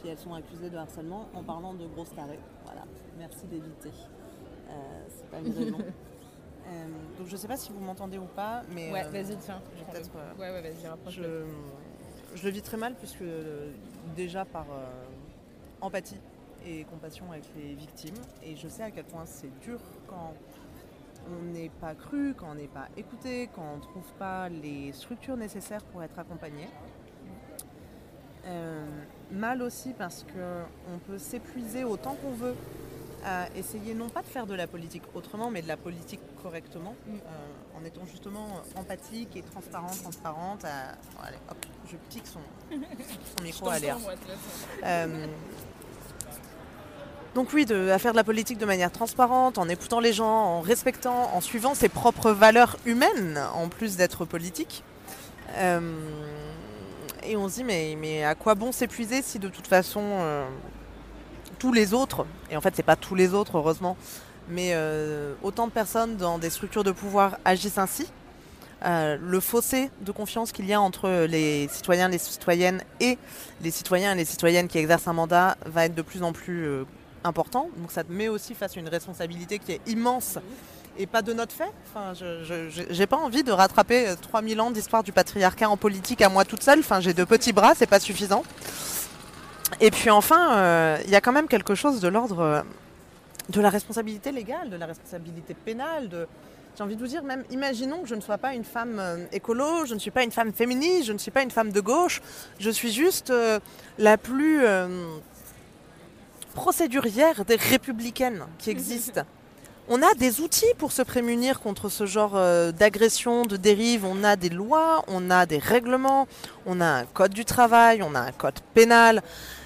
si elles sont accusées de harcèlement, en parlant de grosses tarées. Voilà. Merci d'éviter. Euh, c'est pas une raison. Euh, donc je sais pas si vous m'entendez ou pas, mais Ouais, euh, vas-y, tiens. je vais prends peut-être, le- Ouais, ouais, vas-y, rapproche je, je le vis très mal puisque déjà par empathie et compassion avec les victimes et je sais à quel point c'est dur quand on n'est pas cru, quand on n'est pas écouté, quand on ne trouve pas les structures nécessaires pour être accompagné. Euh, mal aussi parce qu'on peut s'épuiser autant qu'on veut à essayer non pas de faire de la politique autrement, mais de la politique correctement, Mm. euh, en étant justement empathique et transparente, transparente. à- bon, allez, hop, je pique son, son micro à l'air. Euh, donc oui, de, à faire de la politique de manière transparente, en écoutant les gens, en respectant, en suivant ses propres valeurs humaines, en plus d'être politique. Euh, et on se dit, mais, mais à quoi bon s'épuiser si de toute façon, euh, tous les autres, et en fait c'est pas tous les autres heureusement, mais euh, autant de personnes dans des structures de pouvoir agissent ainsi euh, le fossé de confiance qu'il y a entre les citoyens, les citoyennes et les citoyens et les citoyennes qui exercent un mandat va être de plus en plus important. Donc ça te met aussi face à une responsabilité qui est immense et pas de notre fait. Enfin, je n'ai pas envie de rattraper euh, 3000 ans d'histoire du patriarcat en politique à moi toute seule. Enfin, j'ai deux petits bras, c'est pas suffisant. Et puis enfin, euh, il y a quand même quelque chose de l'ordre euh, de la responsabilité légale, de la responsabilité pénale, de, j'ai envie de vous dire, même imaginons que je ne sois pas une femme euh, écolo, je ne suis pas une femme féministe, je ne suis pas une femme de gauche, je suis juste euh, la plus euh, procédurière des républicaines qui existent. On a des outils pour se prémunir contre ce genre euh, d'agression, de dérive. On a des lois, on a des règlements, on a un code du travail, on a un code pénal.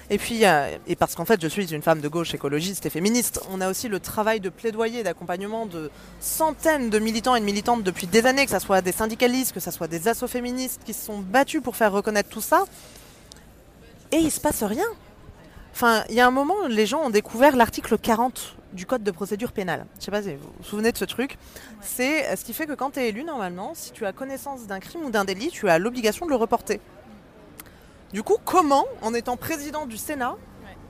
Et puis, euh, et parce qu'en fait, je suis une femme de gauche écologiste et féministe, on a aussi le travail de plaidoyer, d'accompagnement de centaines de militants et de militantes depuis des années, que ce soit des syndicalistes, que ce soit des assos féministes qui se sont battus pour faire reconnaître tout ça. Et il se passe rien. Enfin, il y a un moment, les gens ont découvert l'article 40 du code de procédure pénale. Je sais pas si vous vous souvenez de ce truc. C'est euh, ce qui fait que quand tu es élu, normalement, si tu as connaissance d'un crime ou d'un délit, tu as l'obligation de le reporter. Du coup, comment, en étant président du Sénat,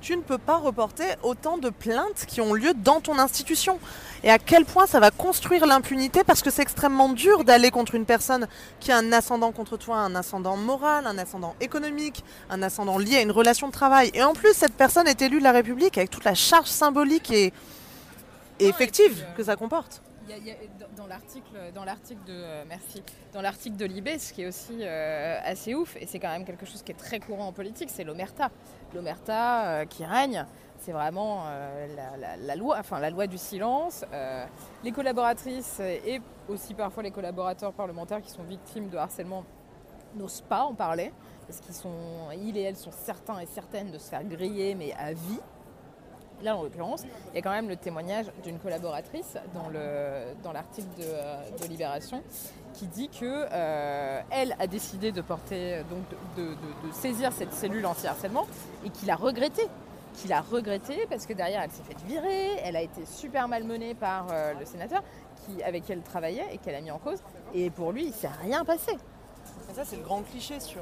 tu ne peux pas reporter autant de plaintes qui ont lieu dans ton institution Et à quel point ça va construire l'impunité? Parce que c'est extrêmement dur d'aller contre une personne qui a un ascendant contre toi, un ascendant moral, un ascendant économique, un ascendant lié à une relation de travail. Et en plus, cette personne est élue de la République avec toute la charge symbolique et, effective euh, que ça comporte. Dans- l'article, dans l'article de euh, merci, dans l'article de Libé, ce qui est aussi euh, assez ouf, et c'est quand même quelque chose qui est très courant en politique, c'est l'omerta. L'omerta euh, qui règne, c'est vraiment euh, la, la- loi, enfin la loi du silence. Les collaboratrices et aussi parfois les collaborateurs parlementaires qui sont victimes de harcèlement n'osent pas en parler parce qu'ils sont, ils et elles sont certains et certaines de se faire griller, mais à vie. Là, en l'occurrence, il y a quand même le témoignage d'une collaboratrice dans le- dans l'article de, euh, Libération qui dit que euh, elle a décidé de porter, euh, donc de, saisir cette cellule anti-harcèlement et qu'il a regretté. Qu'il a regretté parce que derrière elle s'est fait virer, elle a été super malmenée par le sénateur qui, avec qui elle travaillait et qu'elle a mis en cause. Et pour lui, il s'est rien passé. Et ça, c'est le grand cliché sur.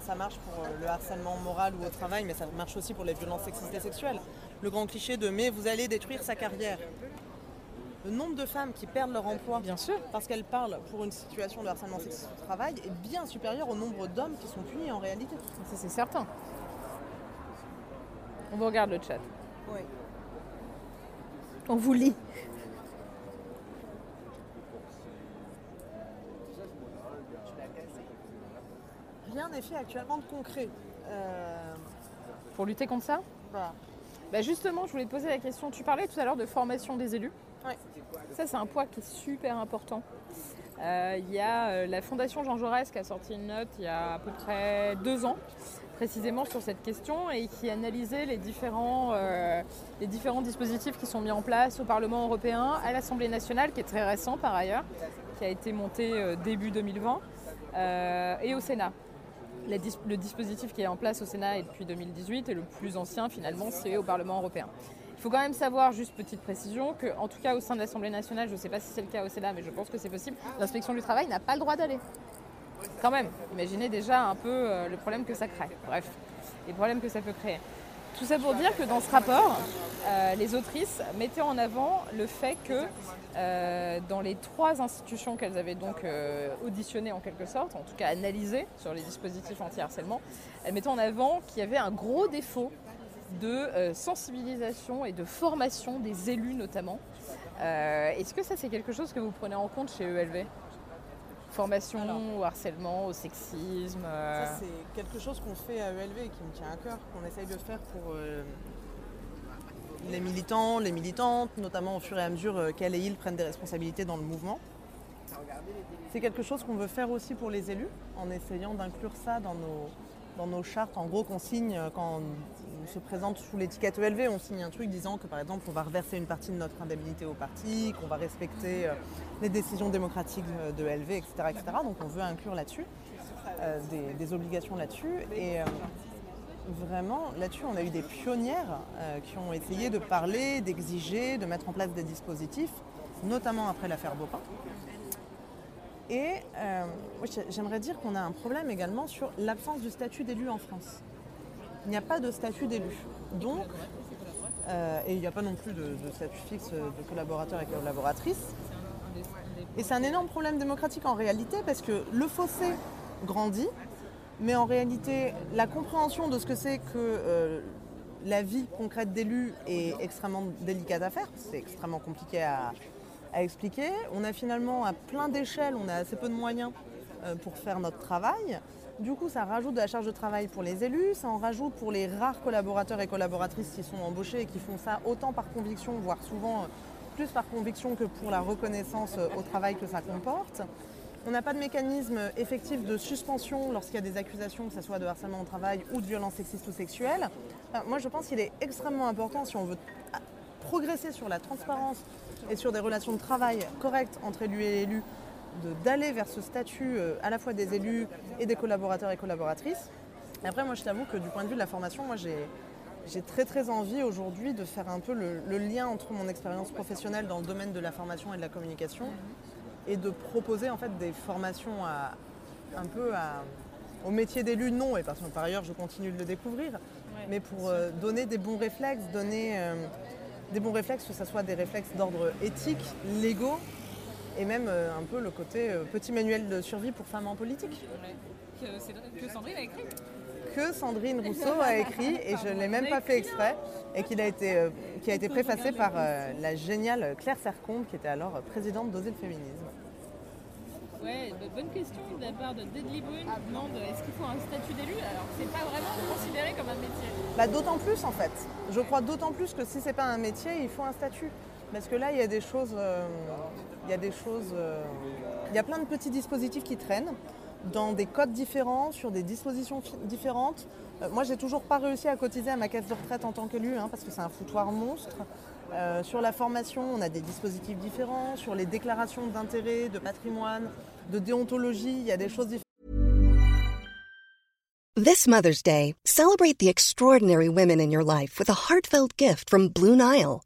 ça marche pour le harcèlement moral ou au travail, mais ça marche aussi pour les violences sexistes et sexuelles. Le grand cliché de mais vous allez détruire sa carrière. Le nombre de femmes qui perdent leur emploi Bien sûr. parce qu'elles parlent pour une situation de harcèlement sexiste au travail est bien supérieur au nombre d'hommes qui sont punis en réalité. Ça, c'est certain. On vous regarde le chat. Oui. On vous lit. Rien n'est fait actuellement de concret. Euh, pour lutter contre ça? Voilà. Bah justement, je voulais te poser la question. Tu parlais tout à l'heure de formation des élus. Ouais. Ça, c'est un poids qui est super important. Euh, Il y a euh, la Fondation Jean Jaurès qui a sorti une note il y a à peu près deux ans, précisément sur cette question, et qui analysait les différents, euh, les différents dispositifs qui sont mis en place au Parlement européen, à l'Assemblée nationale, qui est très récent par ailleurs, qui a été monté début 2020, euh, et au Sénat. Le dispositif qui est en place au Sénat est depuis 2018 et le plus ancien finalement c'est au Parlement européen. Il faut quand même savoir, juste petite précision, qu'en tout cas au sein de l'Assemblée nationale, je ne sais pas si c'est le cas au Sénat, mais je pense que c'est possible, l'inspection du travail n'a pas le droit d'aller. Quand même, imaginez déjà un peu euh, le problème que ça crée. Bref, les problèmes que ça peut créer. Tout ça pour dire que dans ce rapport, euh, les autrices mettaient en avant le fait que euh, dans les trois institutions qu'elles avaient donc euh, auditionnées en quelque sorte, en tout cas analysées sur les dispositifs anti-harcèlement, elles mettaient en avant qu'il y avait un gros défaut de sensibilisation et de formation des élus notamment. Est-ce que ça c'est quelque chose que vous prenez en compte chez ELV Formation Alors. au harcèlement, au sexisme euh, Ça, c'est quelque chose qu'on fait à ELV et qui me tient à cœur, qu'on essaye de faire pour euh, les militants, les militantes, notamment au fur et à mesure euh, qu'elles et ils prennent des responsabilités dans le mouvement. C'est quelque chose qu'on veut faire aussi pour les élus, en essayant d'inclure ça dans nos, dans nos chartes. En gros, qu'on signe euh, quand on se présente sous l'étiquette ELV, on signe un truc disant que par exemple, on va reverser une partie de notre indemnité au parti, qu'on va respecter euh, les décisions démocratiques euh, de ELV, etc., etc. Donc on veut inclure là-dessus euh, des, obligations là-dessus. Et vraiment, là-dessus, on a eu des pionnières qui ont essayé de parler, d'exiger, de mettre en place des dispositifs, notamment après l'affaire Bopin. Et j'aimerais dire qu'on a un problème également sur l'absence du statut d'élu en France. Il n'y a pas de statut d'élu. Donc, euh, et il n'y a pas non plus de, statut fixe de collaborateur et collaboratrice. Et c'est un énorme problème démocratique en réalité parce que le fossé grandit, mais en réalité, la compréhension de ce que c'est que euh, la vie concrète d'élu est extrêmement délicate à faire. C'est extrêmement compliqué à, à expliquer. On a finalement à plein d'échelles, on a assez peu de moyens euh, pour faire notre travail. Du coup, ça rajoute de la charge de travail pour les élus, ça en rajoute pour les rares collaborateurs et collaboratrices qui sont embauchés et qui font ça autant par conviction, voire souvent euh, plus par conviction que pour la reconnaissance euh, au travail que ça comporte. On n'a pas de mécanisme effectif de suspension lorsqu'il y a des accusations, que ce soit de harcèlement au travail ou de violence sexiste ou sexuelle. Enfin, moi, je pense qu'il est extrêmement important, si on veut ah, progresser sur la transparence et sur des relations de travail correctes entre élus et élus, d'aller vers ce statut euh, à la fois des élus et des collaborateurs et collaboratrices. Et après, moi, je t'avoue que du point de vue de la formation, moi, j'ai j'ai très très envie aujourd'hui de faire un peu le, le lien entre mon expérience professionnelle dans le domaine de la formation et de la communication et de proposer en fait des formations à, un peu à- au métier d'élu, non, et parce que par ailleurs je continue de le découvrir, mais pour euh, donner des bons réflexes, donner euh, des bons réflexes, que ce soit des réflexes d'ordre éthique, légaux, et même euh, un peu le côté euh, petit manuel de survie pour femmes en politique que, que Sandrine a écrit. que Sandrine Rousseau a écrit et je ne l'ai même pas fait exprès et qu'il a été, euh, qui a été préfacé par euh, la géniale Claire Sercombe qui était alors présidente d'Oser le féminisme. Ouais, bah, bonne question de la part de Deadly Brune qui demande est-ce qu'il faut un statut d'élu? Alors c'est pas vraiment considéré comme un métier. Bah, d'autant plus en fait. Je crois d'autant plus que si c'est pas un métier, il faut un statut. Parce que là, il y a des choses, euh, il y a des choses, euh, il y a plein de petits dispositifs qui traînent dans des codes différents, sur des dispositions différentes. Euh, moi, j'ai toujours pas réussi à cotiser à ma caisse de retraite en tant qu'élu, hein, parce que c'est un foutoir monstre. Euh, sur la formation, on a des dispositifs différents. Sur les déclarations d'intérêt, de patrimoine, de déontologie, il y a des choses différentes. This Mother's Day, celebrate the extraordinary women in your life with heartfelt gift from Blue Nile.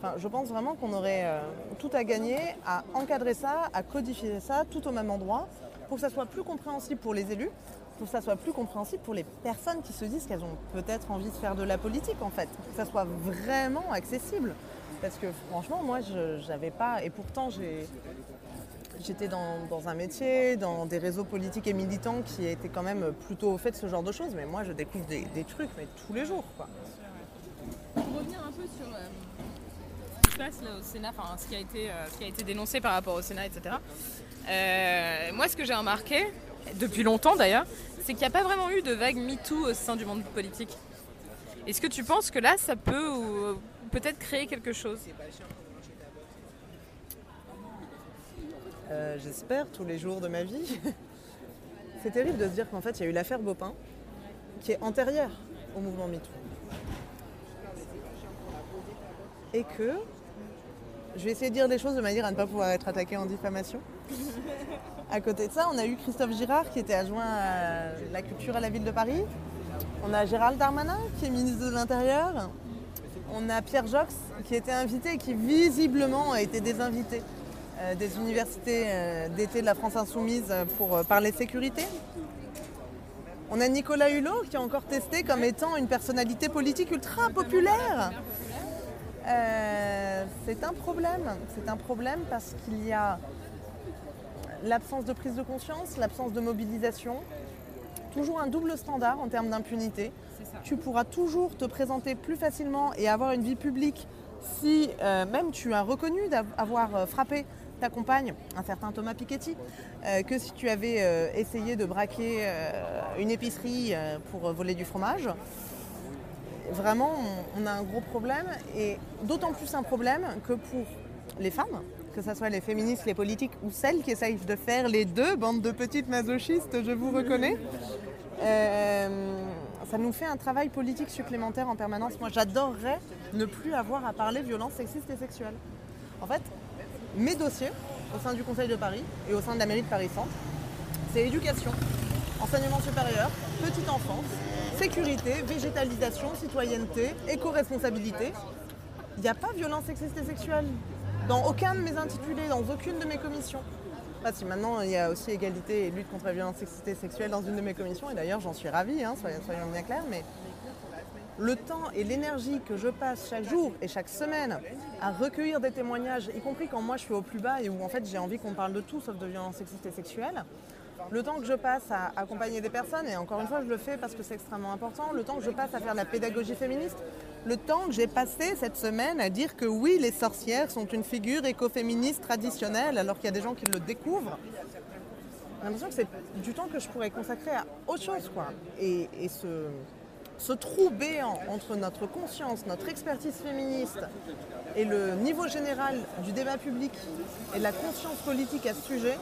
Enfin, je pense vraiment qu'on aurait euh, tout à gagner à encadrer ça, à codifier ça tout au même endroit, pour que ça soit plus compréhensible pour les élus, pour que ça soit plus compréhensible pour les personnes qui se disent qu'elles ont peut-être envie de faire de la politique en fait, que ça soit vraiment accessible. Parce que franchement, moi, je n'avais pas, et pourtant j'étais dans, un métier, dans des réseaux politiques et militants qui étaient quand même plutôt au fait de ce genre de choses, mais moi je découvre des, trucs mais tous les jours. Pour revenir un peu sur euh, euh, ce qui a été dénoncé par rapport au Sénat, etc. Euh, moi, ce que j'ai remarqué, depuis longtemps d'ailleurs, c'est qu'il n'y a pas vraiment eu de vague MeToo au sein du monde politique. Est-ce que tu penses que là, ça peut peut-être créer quelque chose? Euh, J'espère tous les jours de ma vie. C'est terrible de se dire qu'en fait, il y a eu l'affaire Bopin, qui est antérieure au mouvement MeToo. Et que je vais essayer de dire des choses de manière à ne pas pouvoir être attaquée en diffamation. À côté de ça, on a eu Christophe Girard qui était adjoint à la culture à la ville de Paris. On a Gérald Darmanin qui est ministre de l'Intérieur. On a Pierre Jox qui était invité et qui visiblement a été désinvité euh, des universités euh, d'été de la France Insoumise pour euh, parler sécurité. On a Nicolas Hulot qui est encore testé comme étant une personnalité politique ultra populaire. Euh, c'est un problème. C'est un problème parce qu'il y a l'absence de prise de conscience, l'absence de mobilisation, toujours un double standard en termes d'impunité. Tu pourras toujours te présenter plus facilement et avoir une vie publique si euh, même tu as reconnu d'avoir euh, frappé ta compagne, un certain Thomas Piketty, euh, que si tu avais essayé de braquer une épicerie pour voler du fromage. Vraiment, on, a un gros problème et d'autant plus un problème que pour les femmes, que ce soit les féministes, les politiques ou celles qui essayent de faire les deux, bande de petites masochistes, je vous reconnais, euh, ça nous fait un travail politique supplémentaire en permanence. Moi, j'adorerais ne plus avoir à parler violence sexiste et sexuelle. En fait, mes dossiers au sein du Conseil de Paris et au sein de la mairie de Paris Centre, c'est éducation, enseignement supérieur, petite enfance, sécurité, végétalisation, citoyenneté, éco-responsabilité. Il n'y a pas violence sexiste et sexuelle dans aucun de mes intitulés, dans aucune de mes commissions. Pas si maintenant il y a aussi égalité et lutte contre la violence sexiste et sexuelle dans une de mes commissions, et d'ailleurs j'en suis ravie, hein, soyons, soyons bien clairs, mais le temps et l'énergie que je passe chaque jour et chaque semaine à recueillir des témoignages, y compris quand moi je suis au plus bas et où en fait j'ai envie qu'on parle de tout sauf de violence sexiste et sexuelle, le temps que je passe à accompagner des personnes, et encore une fois je le fais parce que c'est extrêmement important, le temps que je passe à faire de la pédagogie féministe, le temps que j'ai passé cette semaine à dire que oui, les sorcières sont une figure écoféministe traditionnelle alors qu'il y a des gens qui le découvrent, j'ai l'impression que c'est du temps que je pourrais consacrer à autre chose. Quoi. Et, ce, ce trou béant entre notre conscience, notre expertise féministe et le niveau général du débat public et la conscience politique à ce sujet,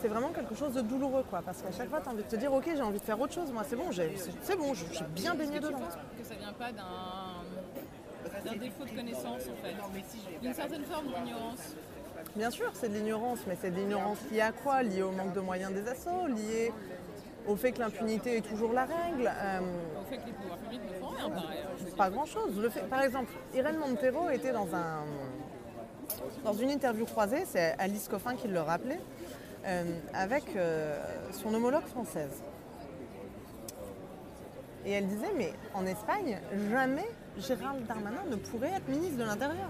c'est vraiment quelque chose de douloureux. Quoi, parce qu'à chaque fois, tu as envie de te dire, ok, j'ai envie de faire autre chose. Moi, c'est bon, j'ai- c'est bon, je je suis bien baigné dedans. que ça vient pas d'un défaut de connaissance en fait, d'une certaine forme d'ignorance. Bien sûr, c'est de l'ignorance, mais c'est de l'ignorance liée à quoi? Liée au manque de moyens des assos, liée au fait que l'impunité est toujours la règle. euh, Au fait que les pouvoirs publics ne font rien pas grand-chose. Le fait- Par exemple, Irène Montero était dans, un, dans une interview croisée, c'est Alice Coffin qui le rappelait, euh, avec euh, son homologue française. Et elle disait, mais en Espagne, jamais Gérald Darmanin ne pourrait être ministre de l'Intérieur.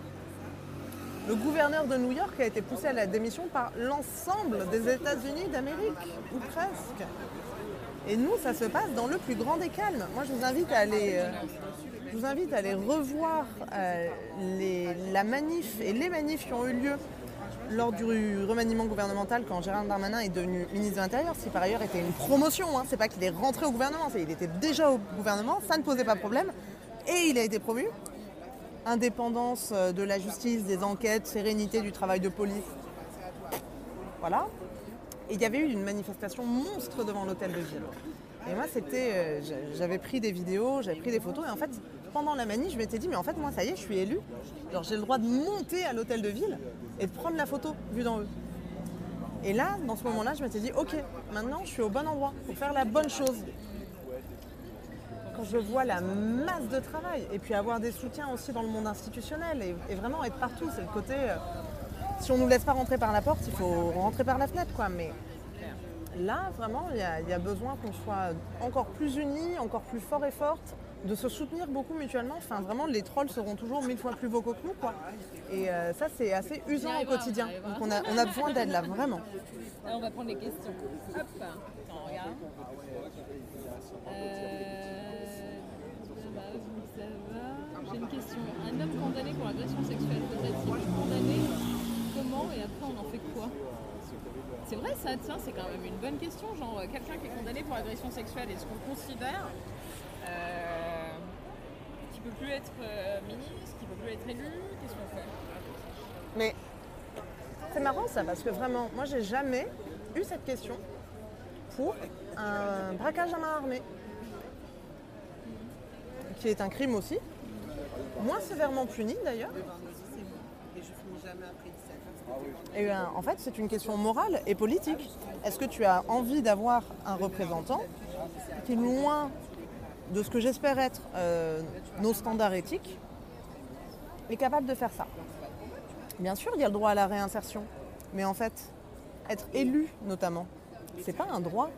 Le gouverneur de New York a été poussé à la démission par l'ensemble des États-Unis d'Amérique, ou presque. Et nous, ça se passe dans le plus grand des calmes. Moi, je vous invite à aller, euh, je vous invite à aller revoir les- la manif et les manifs qui ont eu lieu lors du remaniement gouvernemental quand Gérald Darmanin est devenu ministre de l'Intérieur. Ce qui par ailleurs était une promotion, hein. c'est pas qu'il est rentré au gouvernement, qu'il était déjà au gouvernement, ça ne posait pas problème. Et il a été promu. Indépendance euh, de la justice, des enquêtes, sérénité du travail de police. Voilà. Et il y avait eu une manifestation monstre devant l'hôtel de ville. Et moi, c'était. euh, j'a- j'avais pris des vidéos, j'avais pris des photos. Et en fait, pendant la manif, je m'étais dit, mais en fait, moi, ça y est, je suis élue. Genre, j'ai le droit de monter à l'hôtel de ville et de prendre la photo vue d'en haut. Et là, dans ce moment-là, je m'étais dit, ok, maintenant, je suis au bon endroit pour faire la bonne chose. Quand je vois la masse de travail, et puis avoir des soutiens aussi dans le monde institutionnel, et, vraiment être partout, c'est le côté. euh, si on ne nous laisse pas rentrer par la porte, il faut rentrer par la fenêtre, quoi. Mais là, vraiment, il y, y a besoin qu'on soit encore plus unis, encore plus forts et fortes, de se soutenir beaucoup mutuellement. Enfin, vraiment, les trolls seront toujours mille fois plus vocaux que nous, quoi. Et euh, ça, c'est assez usant au quotidien. Donc, on a, besoin d'aide, là, vraiment. Alors, on va prendre les questions. Hop, attends, regarde. Euh. J'ai une question. Un homme condamné pour agression sexuelle devrait-il être condamné Comment et après on en fait quoi? C'est vrai ça, tiens, c'est quand même une bonne question. Genre, euh, quelqu'un qui est condamné pour agression sexuelle, est-ce qu'on considère peut plus être euh, ministre, qu'il peut plus être élu Qu'est-ce qu'on fait? Mais c'est marrant ça parce que vraiment, moi j'ai jamais eu cette question pour un braquage à main armée, qui est un crime aussi, moins sévèrement puni d'ailleurs. Et euh, en fait, c'est une question morale et politique. Est-ce que tu as envie d'avoir un représentant qui, loin de ce que j'espère être euh, nos standards éthiques, est capable de faire ça Bien sûr, il y a le droit à la réinsertion. Mais en fait, être élu notamment, c'est pas un droit.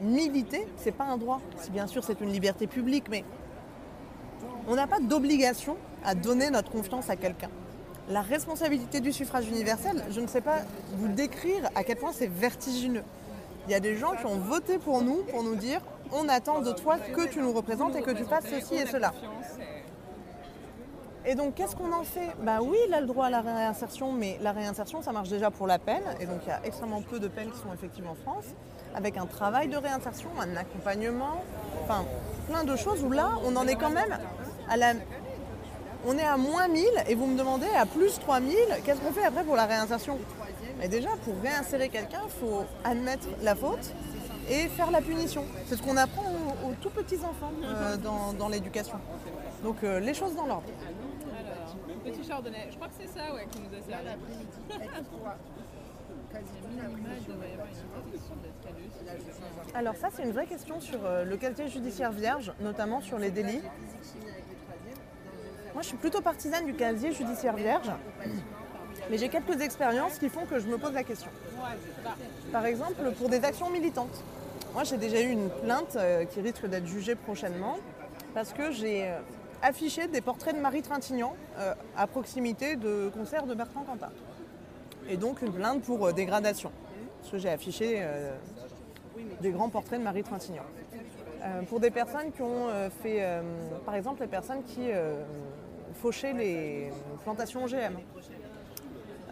Militer, c'est pas un droit. Si bien sûr c'est une liberté publique, mais on n'a pas d'obligation à donner notre confiance à quelqu'un. La responsabilité du suffrage universel, je ne sais pas vous décrire à quel point c'est vertigineux. Il y a des gens qui ont voté pour nous pour nous dire on attend de toi que tu nous représentes et que tu fasses ceci et cela. Et donc, qu'est-ce qu'on en fait? Bah oui, il a le droit à la réinsertion, mais la réinsertion, ça marche déjà pour la peine. Et donc, il y a extrêmement peu de peines qui sont effectives en France, avec un travail de réinsertion, un accompagnement, enfin, plein de choses où là, on en est quand même à la. On est à moins 1000 et vous me demandez à plus 3000, qu'est-ce qu'on fait après pour la réinsertion? Mais déjà, pour réinsérer quelqu'un, il faut admettre la faute et faire la punition. C'est ce qu'on apprend aux, aux tout petits enfants euh, dans, dans l'éducation. Donc, euh, les choses dans l'ordre. Alors, petit chardonnay, je crois que c'est ça ouais, qui nous a servi. Alors ça, c'est une vraie question sur euh, le casier judiciaire vierge, notamment sur les délits. Moi, je suis plutôt partisane du casier judiciaire vierge, mais j'ai quelques expériences qui font que je me pose la question. Par exemple, pour des actions militantes. Moi, j'ai déjà eu une plainte euh, qui risque d'être jugée prochainement parce que j'ai euh, affiché des portraits de Marie Trintignant euh, à proximité de concerts de Bertrand Cantat. Et donc une plainte pour dégradation. Parce que j'ai affiché des grands portraits de Marie Trintignant. Pour des personnes qui ont fait, par exemple, les personnes qui fauchaient les plantations OGM.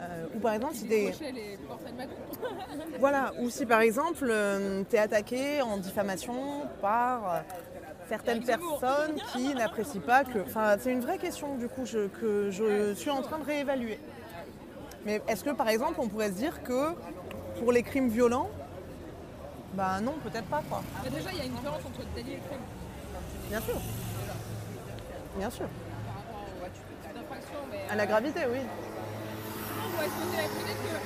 Euh, ou par exemple, si Macron. voilà, ou si par exemple, tu es attaqué en diffamation par euh, certaines Zemmour. personnes qui n'apprécient pas que. Enfin, c'est une vraie question du coup je- que je suis en train de réévaluer. Mais est-ce que par exemple, on pourrait se dire que pour les crimes violents, bah non, peut-être pas quoi. Mais déjà, il y a une différence entre délit et crime Bien sûr. Bien sûr. À la gravité, oui. On pourrait se poser la question que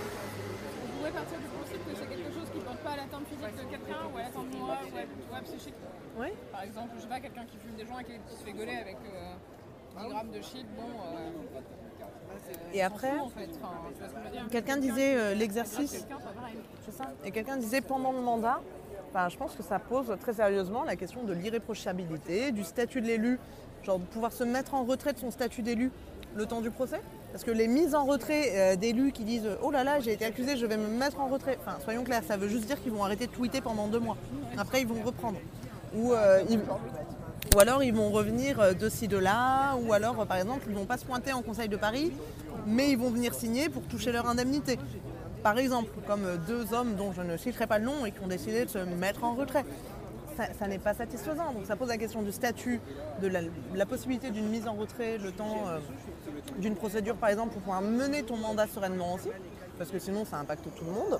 on pourrait partir du principe que c'est quelque chose qui ne porte pas à l'atteinte physique de quelqu'un ou à l'atteinte morale ou à- ou à psychique. Oui. Par exemple, je sais pas, quelqu'un qui fume des joints et qui se fait gauler avec euh, 10 grammes de shit, bon. euh, Et après, en fait. Enfin, quelqu'un disait euh, l'exercice. Et quelqu'un disait pendant le mandat, enfin, je pense que ça pose très sérieusement la question de l'irréprochabilité, du statut de l'élu, genre de pouvoir se mettre en retrait de son statut d'élu le temps du procès. Parce que les mises en retrait euh, d'élus qui disent Oh là là, j'ai été accusé, je vais me mettre en retrait. Enfin, soyons clairs, ça veut juste dire qu'ils vont arrêter de tweeter pendant deux mois. Après, ils vont reprendre. Ou, euh, alors, ils vont revenir euh, de ci, de là. Ou alors, par exemple, ils vont pas se pointer en Conseil de Paris, mais ils vont venir signer pour toucher leur indemnité. Par exemple, comme deux hommes dont je ne citerai pas le nom et qui ont décidé de se mettre en retrait. Ça, n'est pas satisfaisant. Donc ça pose la question du statut, de la, possibilité d'une mise en retrait, le temps euh, d'une procédure par exemple pour pouvoir mener ton mandat sereinement aussi, parce que sinon ça impacte tout le monde.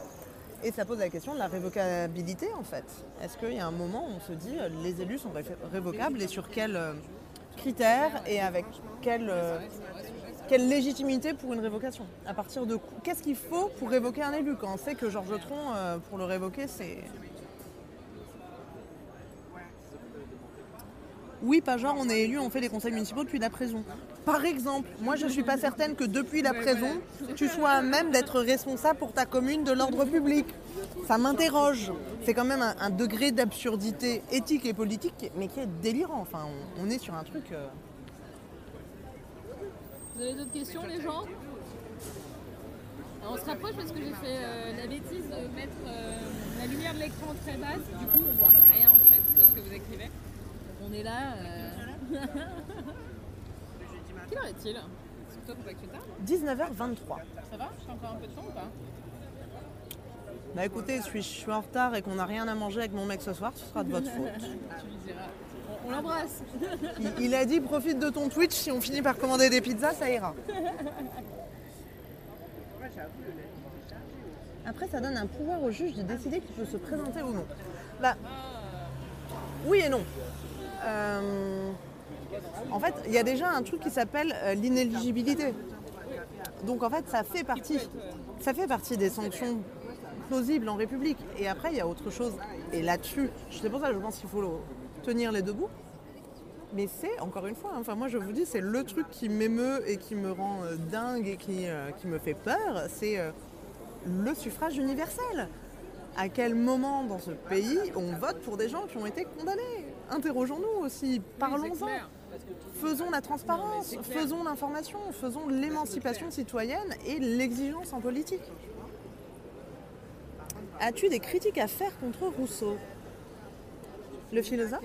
Et ça pose la question de la révocabilité en fait. Est-ce qu'il y a un moment où on se dit euh, les élus sont ré- révocables et sur quels euh, critères et avec quelle, quelle légitimité pour une révocation? À partir de qu- qu'est-ce qu'il faut pour révoquer un élu? Quand on sait que Georges Tron, pour le révoquer, c'est Oui, pas genre on est élu, on fait les conseils municipaux depuis la prison. Par exemple, moi je suis pas certaine que depuis la prison, tu sois à même d'être responsable pour ta commune de l'ordre public. Ça m'interroge. C'est quand même un, degré d'absurdité éthique et politique, mais qui est délirant. Enfin, on, est sur un truc. euh, Vous avez d'autres questions, les gens? On se rapproche parce que j'ai fait euh, la bêtise de mettre euh, la lumière de l'écran très basse. Du coup, on voit rien en fait de ce que vous écrivez. On est là. euh. Quelle heure est-il? Parce que toi, faut pas que tu tardes. 19h23. Ça va? J'ai encore un peu de temps ou pas? Bah écoutez, si je suis en retard et qu'on n'a rien à manger avec mon mec ce soir, ce sera de votre faute. Tu lui diras. On, on l'embrasse. Il, il a dit profite de ton Twitch, si on finit par commander des pizzas, ça ira. Après, ça donne un pouvoir au juge de décider qui peut se présenter ou non. Bah, oui et non. Euh, en fait, il y a déjà un truc qui s'appelle euh, l'inéligibilité. Donc en fait, ça fait partie, des sanctions plausibles en République. Et après, il y a autre chose. Et là-dessus, c'est pour ça que je pense qu'il faut tenir les deux bouts. Mais c'est, encore une fois, hein, enfin moi je vous dis, c'est le truc qui m'émeut et qui me rend euh, dingue et qui, me fait peur, c'est le suffrage universel. À quel moment dans ce pays on vote pour des gens qui ont été condamnés? Interrogeons-nous aussi, parlons-en. Faisons la transparence, faisons l'information, faisons l'émancipation citoyenne et l'exigence en politique. As-tu des critiques à faire contre Rousseau? Le philosophe?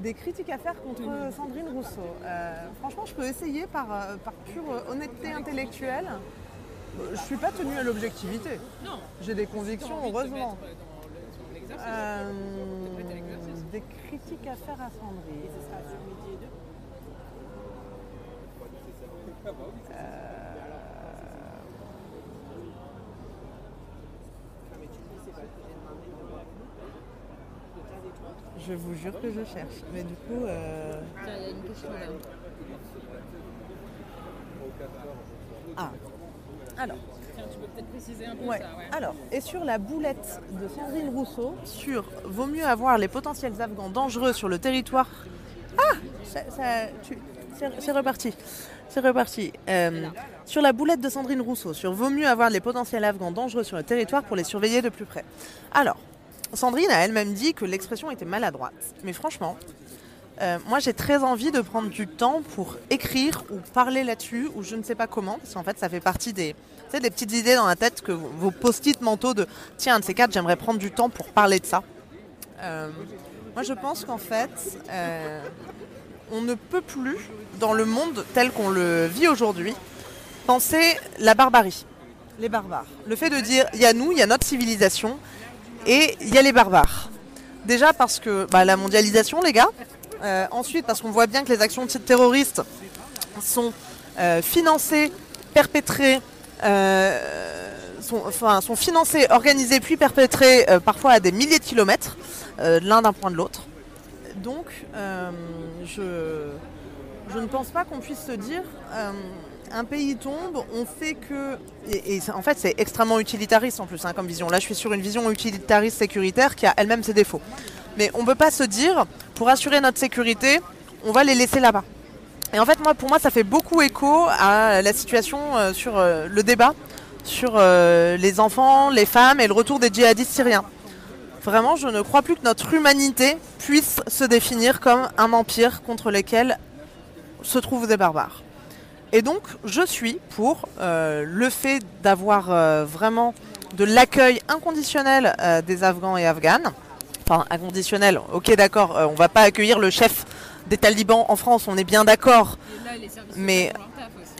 Des critiques à faire contre Sandrine Rousseau. Euh, franchement, je peux essayer par, euh, par pure honnêteté intellectuelle. Euh, Je ne suis pas tenue à l'objectivité. J'ai des convictions, heureusement. Dans le- dans l'exercice. Euh, Interpréter l'exercice. des critiques à faire à Sandrine. Je vous jure que je cherche. Mais du coup, euh, Tiens, il y a une question là. ah. Alors, Tiens, tu peux peut-être préciser un peu ouais. ça. Ouais. Alors, et sur la boulette de Sandrine Rousseau, sur vaut mieux avoir les potentiels Afghans dangereux sur le territoire. Ah, ça, ça- tu- c'est c'est reparti. C'est reparti. Euh, sur la boulette de Sandrine Rousseau, sur vaut mieux avoir les potentiels Afghans dangereux sur le territoire pour les surveiller de plus près. Alors, Sandrine a elle-même dit que l'expression était maladroite. Mais franchement, euh, moi j'ai très envie de prendre du temps pour écrire ou parler là-dessus, ou je ne sais pas comment, parce qu'en fait ça fait partie des, tu sais, des petites idées dans la tête que vos post-it mentaux de tiens, un de ces quatre, j'aimerais prendre du temps pour parler de ça. Euh, moi je pense qu'en fait, euh, on ne peut plus, dans le monde tel qu'on le vit aujourd'hui, penser la barbarie. Les barbares. Le fait de dire, il y a nous, il y a notre civilisation, et il y a les barbares. Déjà parce que bah, la mondialisation, les gars. Euh, ensuite, parce qu'on voit bien que les actions terroristes sont euh, financées, perpétrées, sont, enfin, sont financées, organisées, puis perpétrées euh, parfois à des milliers de kilomètres, euh, l'un d'un point de l'autre. Donc, euh, je, ne pense pas qu'on puisse se dire euh, un pays tombe, on fait que. Et, en fait, c'est extrêmement utilitariste en plus hein, comme vision. Là, je suis sur une vision utilitariste sécuritaire qui a elle-même ses défauts. Mais on ne peut pas se dire, pour assurer notre sécurité, on va les laisser là-bas. Et en fait, moi, pour moi, ça fait beaucoup écho à la situation euh, sur euh, le débat sur euh, les enfants, les femmes et le retour des djihadistes syriens. Vraiment, je ne crois plus que notre humanité puisse se définir comme un empire contre lequel se trouvent des barbares. Et donc, je suis pour le fait d'avoir vraiment de l'accueil inconditionnel des Afghans et Afghanes. Enfin, inconditionnel, ok d'accord, on va pas accueillir le chef des talibans en France, on est bien d'accord. Mais-.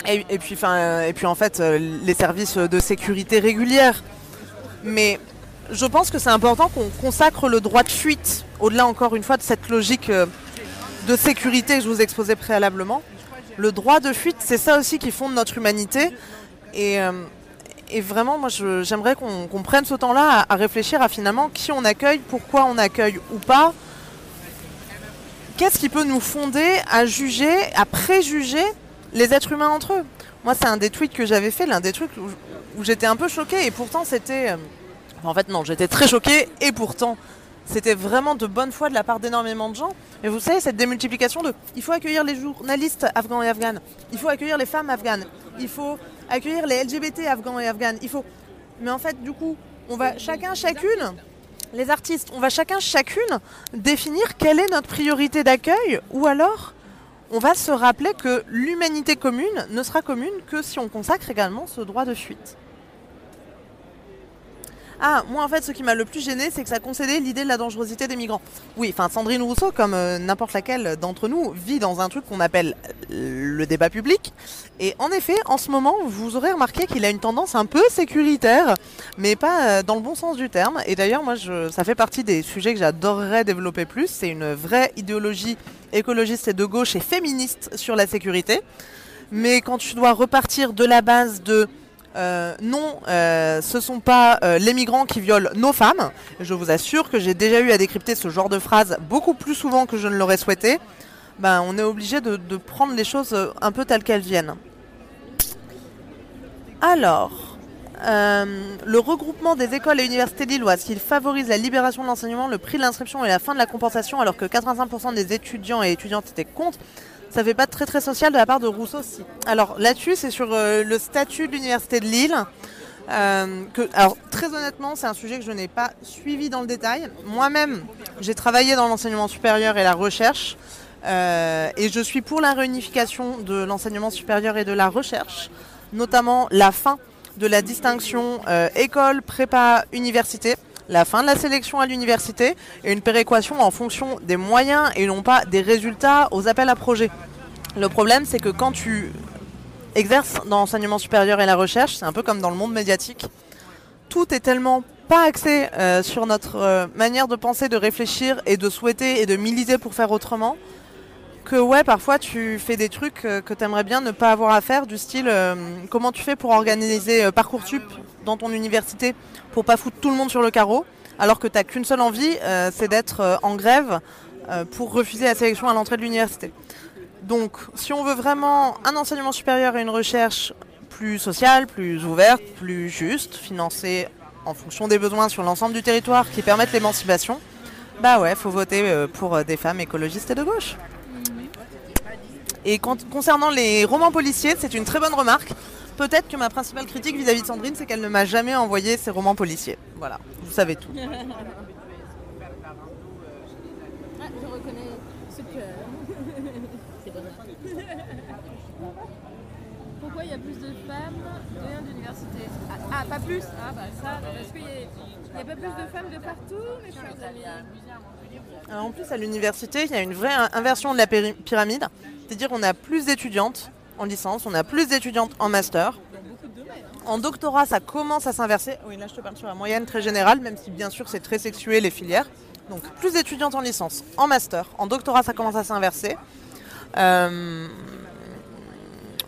Et, et puis, enfin, et puis en fait, euh, les services de sécurité régulière. Mais je pense que c'est important qu'on consacre le droit de fuite, au-delà encore une fois de cette logique euh, de sécurité que je vous exposais préalablement. Le droit de fuite, c'est ça aussi qui fonde notre humanité. Et, euh, et vraiment, moi, j'aimerais qu'on prenne ce temps-là à, à réfléchir à finalement qui on accueille, pourquoi on accueille ou pas. Qu'est-ce qui peut nous fonder à juger, à préjuger les êtres humains entre eux? Moi, c'est un des tweets que j'avais fait, l'un des trucs où, j'étais un peu choquée, et pourtant c'était. euh, en fait, non, j'étais très choquée, et pourtant c'était vraiment de bonne foi de la part d'énormément de gens. Mais vous savez, cette démultiplication de il faut accueillir les journalistes afghans et afghanes, il faut accueillir les femmes afghanes, il faut accueillir les LGBT afghans et afghanes, il faut. Mais en fait, du coup, on va chacun, chacune, les artistes, on va chacun, chacune définir quelle est notre priorité d'accueil ou alors on va se rappeler que l'humanité commune ne sera commune que si on consacre également ce droit de fuite. Ah, moi en fait, ce qui m'a le plus gêné, c'est que ça concédait l'idée de la dangerosité des migrants. Oui, enfin, Sandrine Rousseau, comme euh, n'importe laquelle d'entre nous, vit dans un truc qu'on appelle euh, le débat public. Et en effet, en ce moment, vous aurez remarqué qu'il a une tendance un peu sécuritaire, mais pas euh, dans le bon sens du terme. Et d'ailleurs, moi, je, ça fait partie des sujets que j'adorerais développer plus. C'est une vraie idéologie écologiste et de gauche et féministe sur la sécurité. Mais quand tu dois repartir de la base de euh, non, euh, ce sont pas euh, les migrants qui violent nos femmes. Je vous assure que j'ai déjà eu à décrypter ce genre de phrase beaucoup plus souvent que je ne l'aurais souhaité. Ben, on est obligé de, prendre les choses un peu telles qu'elles viennent. Alors, le regroupement des écoles et universités lilloises, qui favorise la libération de l'enseignement, le prix de l'inscription et la fin de la compensation, alors que 85% des étudiants et étudiantes étaient contre, ça fait pas très très social de la part de Rousseau aussi. Alors là-dessus, c'est sur euh, le statut de l'université de Lille. Euh, que, alors très honnêtement, c'est un sujet que je n'ai pas suivi dans le détail. Moi-même, j'ai travaillé dans l'enseignement supérieur et la recherche, euh, et je suis pour la réunification de l'enseignement supérieur et de la recherche, notamment la fin de la distinction école, prépa, université la fin de la sélection à l'université et une péréquation en fonction des moyens et non pas des résultats aux appels à projets. Le problème, c'est que quand tu exerces dans l'enseignement supérieur et la recherche, c'est un peu comme dans le monde médiatique, tout est tellement pas axé euh, sur notre euh, manière de penser, de réfléchir et de souhaiter et de militer pour faire autrement, que ouais, parfois tu fais des trucs euh, que tu aimerais bien ne pas avoir à faire, du style comment tu fais pour organiser Parcoursup dans ton université pour pas foutre tout le monde sur le carreau, alors que tu n'as qu'une seule envie, euh, c'est d'être euh, en grève euh, pour refuser la sélection à l'entrée de l'université. Donc, si on veut vraiment un enseignement supérieur et une recherche plus sociale, plus ouverte, plus juste, financée en fonction des besoins sur l'ensemble du territoire qui permettent l'émancipation, bah ouais, faut voter pour des femmes écologistes et de gauche. Et concernant les romans policiers, c'est une très bonne remarque peut-être que ma principale critique vis-à-vis de Sandrine, c'est qu'elle ne m'a jamais envoyé ses romans policiers. Voilà, vous savez tout. ah, je reconnais ce cœur. Pourquoi il y a plus de femmes de d'université ah, ah, pas plus? Ah, bah ça, parce qu'il n'y a, pas plus de femmes de partout, mes chers amis. Alors, en plus, à l'université, il y a une vraie inversion de la pyramide. C'est-à-dire qu'on a plus d'étudiantes en licence, on a plus d'étudiantes en master. En doctorat, ça commence à s'inverser. Oui, là, je te parle sur la moyenne très générale, même si bien sûr c'est très sexué les filières. Donc, plus d'étudiantes en licence, en master. En doctorat, ça commence à s'inverser. Euh,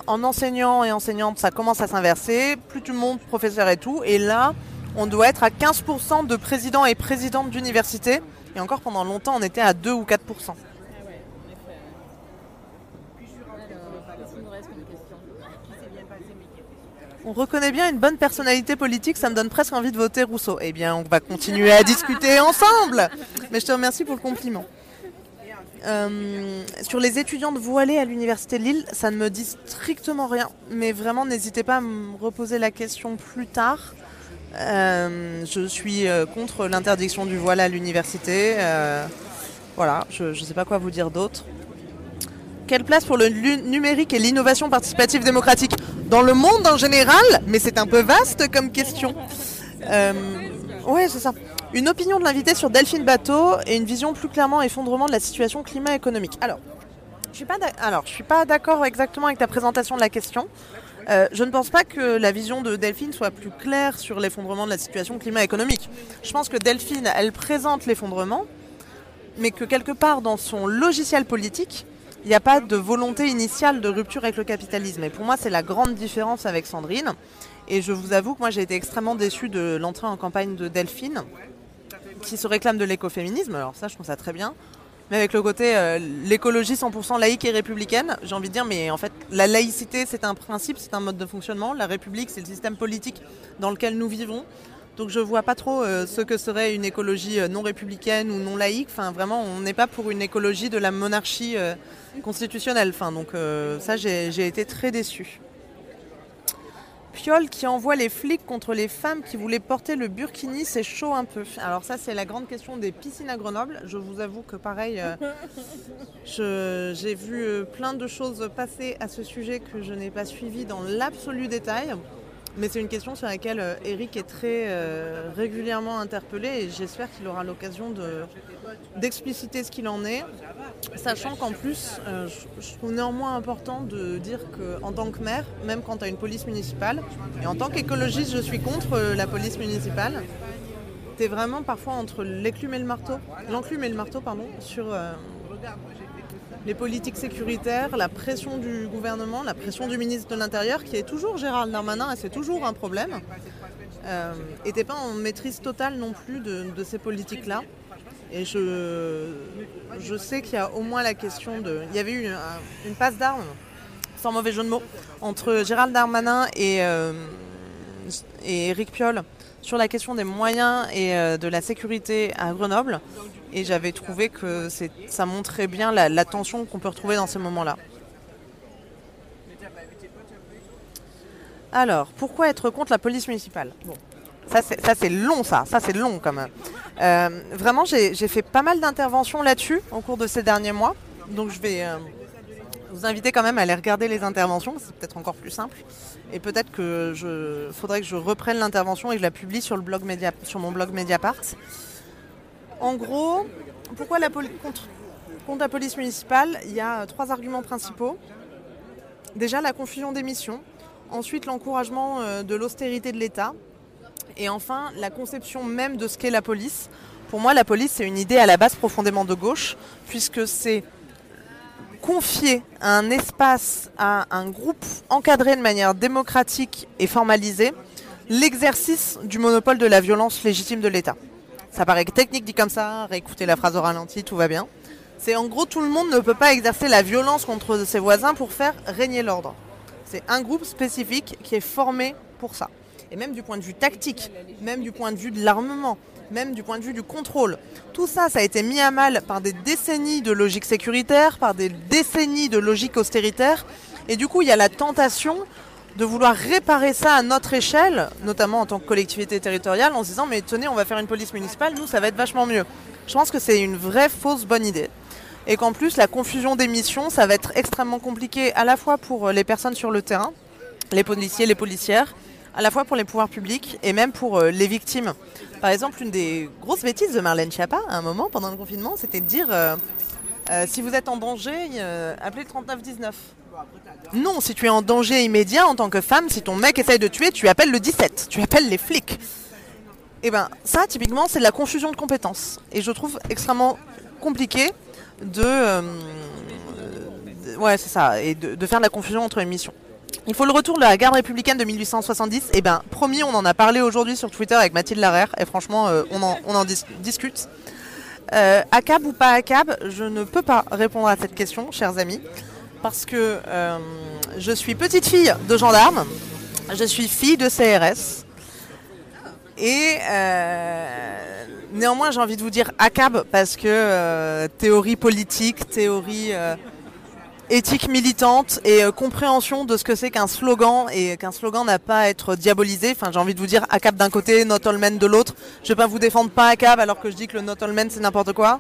en enseignant et enseignante, ça commence à s'inverser. Plus le monde, professeur et tout. Et là, on doit être à 15% de présidents et présidentes d'université. Et encore pendant longtemps, on était à 2 ou 4%. On reconnaît bien une bonne personnalité politique, ça me donne presque envie de voter Rousseau. Eh bien, on va continuer à discuter ensemble. Mais je te remercie pour le compliment. Euh, sur les étudiantes voilées à l'université de Lille, ça ne me dit strictement rien. Mais vraiment, n'hésitez pas à me reposer la question plus tard. Euh, je suis euh, contre l'interdiction du voile à l'université. voilà, je ne sais pas quoi vous dire d'autre. Quelle place pour le numérique et l'innovation participative démocratique dans le monde en général Mais c'est un peu vaste comme question. Euh, ouais, c'est ça. Une opinion de l'invité sur Delphine Bateau et une vision plus clairement effondrement de la situation climat-économique. Alors, je suis pas alors, je suis pas d'accord exactement avec ta présentation de la question. Euh, je ne pense pas que la vision de Delphine soit plus claire sur l'effondrement de la situation climat-économique. Je pense que Delphine, elle présente l'effondrement, mais que quelque part dans son logiciel politique, il n'y a pas de volonté initiale de rupture avec le capitalisme. Et pour moi, c'est la grande différence avec Sandrine. Et je vous avoue que moi, j'ai été extrêmement déçue de l'entrée en campagne de Delphine, qui se réclame de l'écoféminisme. Alors ça, je trouve ça très bien. Mais avec le côté euh, l'écologie 100% laïque et républicaine, j'ai envie de dire, mais en fait, la laïcité, c'est un principe, c'est un mode de fonctionnement. La République, c'est le système politique dans lequel nous vivons. Donc je vois pas trop euh, ce que serait une écologie euh, non républicaine ou non laïque. Enfin, vraiment, on n'est pas pour une écologie de la monarchie euh, constitutionnelle. Enfin, donc ça, j'ai été très déçue. Piolle qui envoie les flics contre les femmes qui voulaient porter le burkini, c'est chaud un peu. Alors ça, c'est la grande question des piscines à Grenoble. Je vous avoue que pareil, j'ai vu plein de choses passer à ce sujet que je n'ai pas suivi dans l'absolu détail. Mais c'est une question sur laquelle euh, Eric est très euh, régulièrement interpellé et j'espère qu'il aura l'occasion de- d'expliciter ce qu'il en est. Sachant qu'en plus, euh, je, trouve néanmoins important de dire qu'en tant que maire, même quand tu as une police municipale, et en tant qu'écologiste, je suis contre la police municipale, tu es vraiment parfois entre l'éclume et le marteau, l'enclume et le marteau, pardon, sur les politiques sécuritaires, la pression du gouvernement, la pression du ministre de l'Intérieur, qui est toujours Gérald Darmanin, et c'est toujours un problème. Euh, et t'es pas en maîtrise totale non plus de, ces politiques-là. Et je, je sais qu'il y a au moins la question de... Il y avait eu un- une passe d'armes, sans mauvais jeu de mots, entre Gérald Darmanin et, euh, et Éric Piolle sur la question des moyens et euh, de la sécurité à Grenoble. Et j'avais trouvé que ça montrait bien la, tension qu'on peut retrouver dans ces moments-là. Alors, pourquoi être contre la police municipale? Ça c'est long, ça. Ça c'est long quand même. Euh, vraiment, j'ai fait pas mal d'interventions là-dessus au cours de ces derniers mois. Donc je vais euh, vous inviter quand même à aller regarder les interventions. C'est peut-être encore plus simple. Et peut-être que je faudrait que je reprenne l'intervention et que je la publie sur, le blog sur mon blog Mediapart. En gros, pourquoi la contre la police municipale Il y a euh, trois arguments principaux. Déjà, la confusion des missions. Ensuite, l'encouragement euh, de l'austérité de l'État. Et enfin, la conception même de ce qu'est la police. Pour moi, la police, c'est une idée à la base profondément de gauche, puisque c'est confier un espace à un groupe encadré de manière démocratique et formalisée l'exercice du monopole de la violence légitime de l'État. Ça paraît technique dit comme ça, réécoutez la phrase au ralenti, tout va bien. C'est en gros tout le monde ne peut pas exercer la violence contre ses voisins pour faire régner l'ordre. C'est un groupe spécifique qui est formé pour ça. Et même du point de vue tactique, même du point de vue de l'armement, même du point de vue du contrôle. Tout ça, ça a été mis à mal par des décennies de logique sécuritaire, par des décennies de logique austéritaire. Et du coup, il y a la tentation de vouloir réparer ça à notre échelle, notamment en tant que collectivité territoriale, en se disant mais tenez, on va faire une police municipale, nous, ça va être vachement mieux. Je pense que c'est une vraie fausse bonne idée. Et qu'en plus, la confusion des missions, ça va être extrêmement compliqué à la fois pour les personnes sur le terrain, les policiers, les policières, à la fois pour les pouvoirs publics et même pour euh, les victimes. Par exemple, une des grosses bêtises de Marlène Schiappa, à un moment, pendant le confinement, c'était de dire euh, euh, si vous êtes en danger, euh, appelez le 3919. Non, si tu es en danger immédiat en tant que femme, si ton mec essaye de tuer, tu appelles le 17, tu appelles les flics. Et ben ça, typiquement, c'est de la confusion de compétences. Et je trouve extrêmement compliqué de, euh, ouais, c'est ça, et de, faire de la confusion entre les missions. Il faut le retour de la garde républicaine de 1870. Et ben, promis, on en a parlé aujourd'hui sur Twitter avec Mathilde Larère. Et franchement, euh, on en, discute. Euh, ACAB ou pas ACAB, je ne peux pas répondre à cette question, chers amis. Parce que euh, je suis petite fille de gendarme. Je suis fille de CRS. Et euh, néanmoins, j'ai envie de vous dire ACAB parce que euh, théorie politique, théorie éthique militante et compréhension de ce que c'est qu'un slogan et qu'un slogan n'a pas à être diabolisé. Enfin, j'ai envie de vous dire ACAB d'un côté, Not All Men de l'autre. Je vais pas vous défendre pas ACAB alors que je dis que le Not All Men c'est n'importe quoi.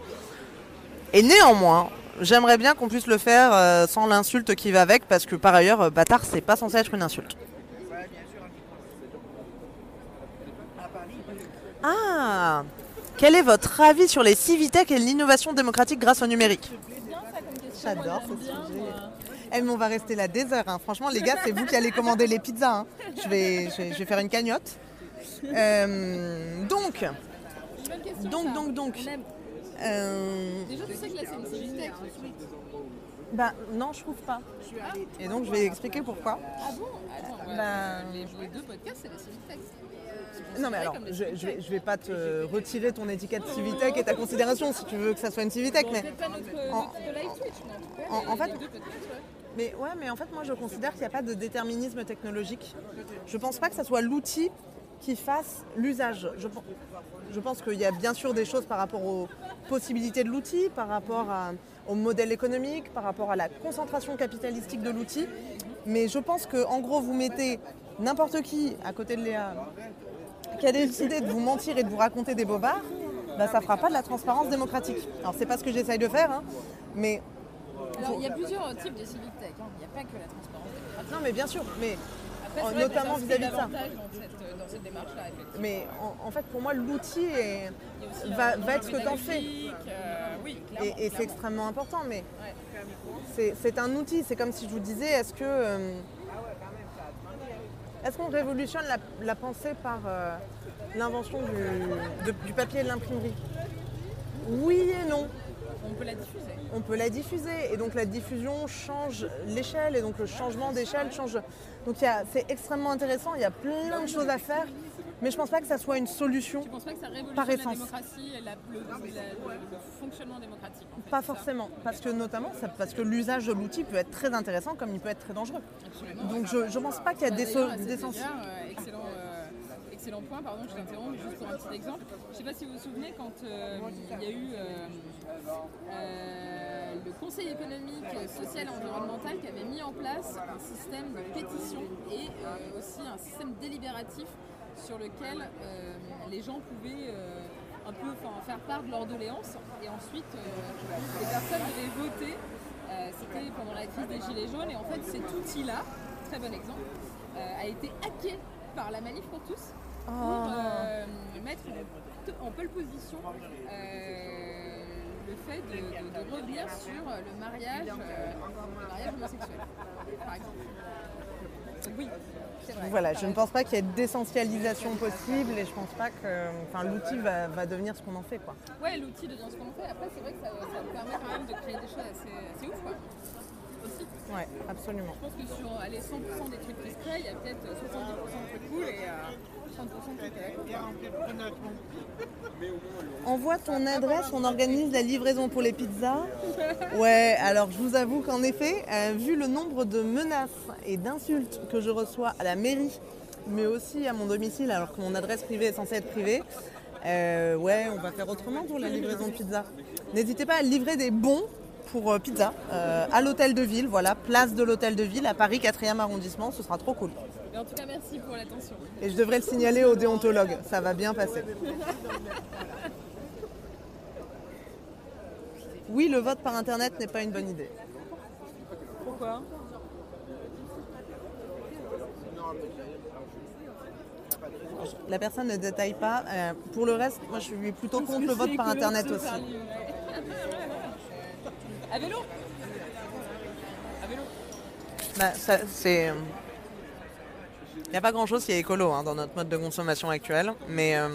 Et néanmoins, j'aimerais bien qu'on puisse le faire euh, sans l'insulte qui va avec parce que par ailleurs, euh, bâtard, c'est pas censé être une insulte. Ah Quel est votre avis sur les civitech et l'innovation démocratique grâce au numérique J'adore ce sujet. Eh, mais on va rester là des heures. hein. Franchement, les gars, c'est vous qui allez commander les pizzas. hein. Je, vais, faire une cagnotte. Euh, donc, donc, donc, donc. Euh, Déjà, tu sais que là, c'est une Civitech. bah, non, je trouve pas. Et donc, je vais expliquer pourquoi. Ah bon? Attends, Bah, les, les deux podcasts, c'est des Civitech. Non mais alors, je, je vais, je vais pas te retirer ton étiquette Civitech et ta considération si tu veux que ça soit une Civitech, mais, pas notre, En- notre live Twitch, mais en tout cas, en- en fait- mais ouais, mais en fait moi je considère qu'il n'y a pas de déterminisme technologique. Je pense pas que ça soit l'outil qui fasse l'usage. Je, je pense qu'il y a bien sûr des choses par rapport aux possibilités de l'outil, par rapport à- au modèle économique, par rapport à la concentration capitalistique de l'outil. Mais je pense que en gros, vous mettez n'importe qui à côté de Léa qui a décidé de vous mentir et de vous raconter des bobards, bah, ça fera pas de la transparence démocratique. Alors c'est pas ce que j'essaye de faire, hein, mais Alors, il y a plusieurs types de civic tech. hein. Il n'y a pas que la transparence démocratique. non, mais bien sûr, mais Après, notamment vis-à-vis de ça. Cette, démarche-là, mais en, en fait pour moi l'outil va- être ce que enjeu t'en fais. euh, oui, clairement. et, et c'est extrêmement important, mais Ouais. c'est un outil. C'est comme si je vous disais, est-ce que euh, est-ce qu'on révolutionne la, la pensée par euh, l'invention du, du papier et de l'imprimerie? Oui et non. On peut la diffuser. on peut la diffuser. Et donc la diffusion change l'échelle et donc le changement d'échelle change. Donc c'est extrêmement intéressant, il y a plein de choses à faire, mais je pense pas que ça soit une solution. Tu penses pas que ça révolutionne Par la essence. démocratie et la- le, la- fonctionnement démocratique en fait, Pas forcément, parce que notamment ça- parce que l'usage de l'outil peut être très intéressant comme il peut être très dangereux. Absolument. Donc je ne pense pas qu'il y a Bah, des, so- sens. euh, excellent, euh, excellent point, pardon, je t'interromps juste pour un petit exemple. Je ne sais pas si vous vous souvenez quand euh, il y a eu le Conseil économique, social et environnemental qui avait mis en place un système de pétition et euh, aussi un système délibératif sur lequel euh, les gens pouvaient euh, un peu faire part de leur doléance et ensuite les personnes devaient voter. C'était pendant la crise des Gilets jaunes et en fait cet outil-là, très bon exemple, a été hacké par la manif pour tous pour euh, mettre en pole position le fait de, de- de revenir sur le mariage, euh, le mariage homosexuel, par exemple. Oui, c'est vrai. Voilà, je ne pense pas qu'il y ait d'essentialisation possible et je pense pas que enfin, l'outil va, va devenir ce qu'on en fait. Quoi. Ouais, l'outil devient ce qu'on fait. Après, c'est vrai que ça, ça permet quand même de créer des choses assez, assez ouf, quoi. Aussi. Ouais, absolument. Je pense que sur allez, 100% des trucs qui se créent, il y a peut-être 70% de trucs cool et euh, 30% de trucs à la con. Envoie ton adresse, on organise la livraison pour les pizzas. Ouais, alors je vous avoue qu'en effet, euh, vu le nombre de menaces et d'insultes que je reçois à la mairie, mais aussi à mon domicile, alors que mon adresse privée est censée être privée, euh, ouais, on va faire autrement pour la livraison de pizza. N'hésitez pas à livrer des bons pour euh, pizza à l'hôtel de ville, voilà, place de l'hôtel de ville à Paris 4e arrondissement, ce sera trop cool. Mais en tout cas, merci pour l'attention. Et je devrais le signaler au déontologue, ça va bien passer. Oui, le vote par internet n'est pas une bonne idée. Pourquoi? La personne ne détaille pas. Euh, pour le reste, moi je suis plutôt contre le vote par internet aussi. À vélo? À vélo Bah, ça, c'est. Il n'y a pas grand chose qui est écolo hein, dans notre mode de consommation actuel. Mais euh,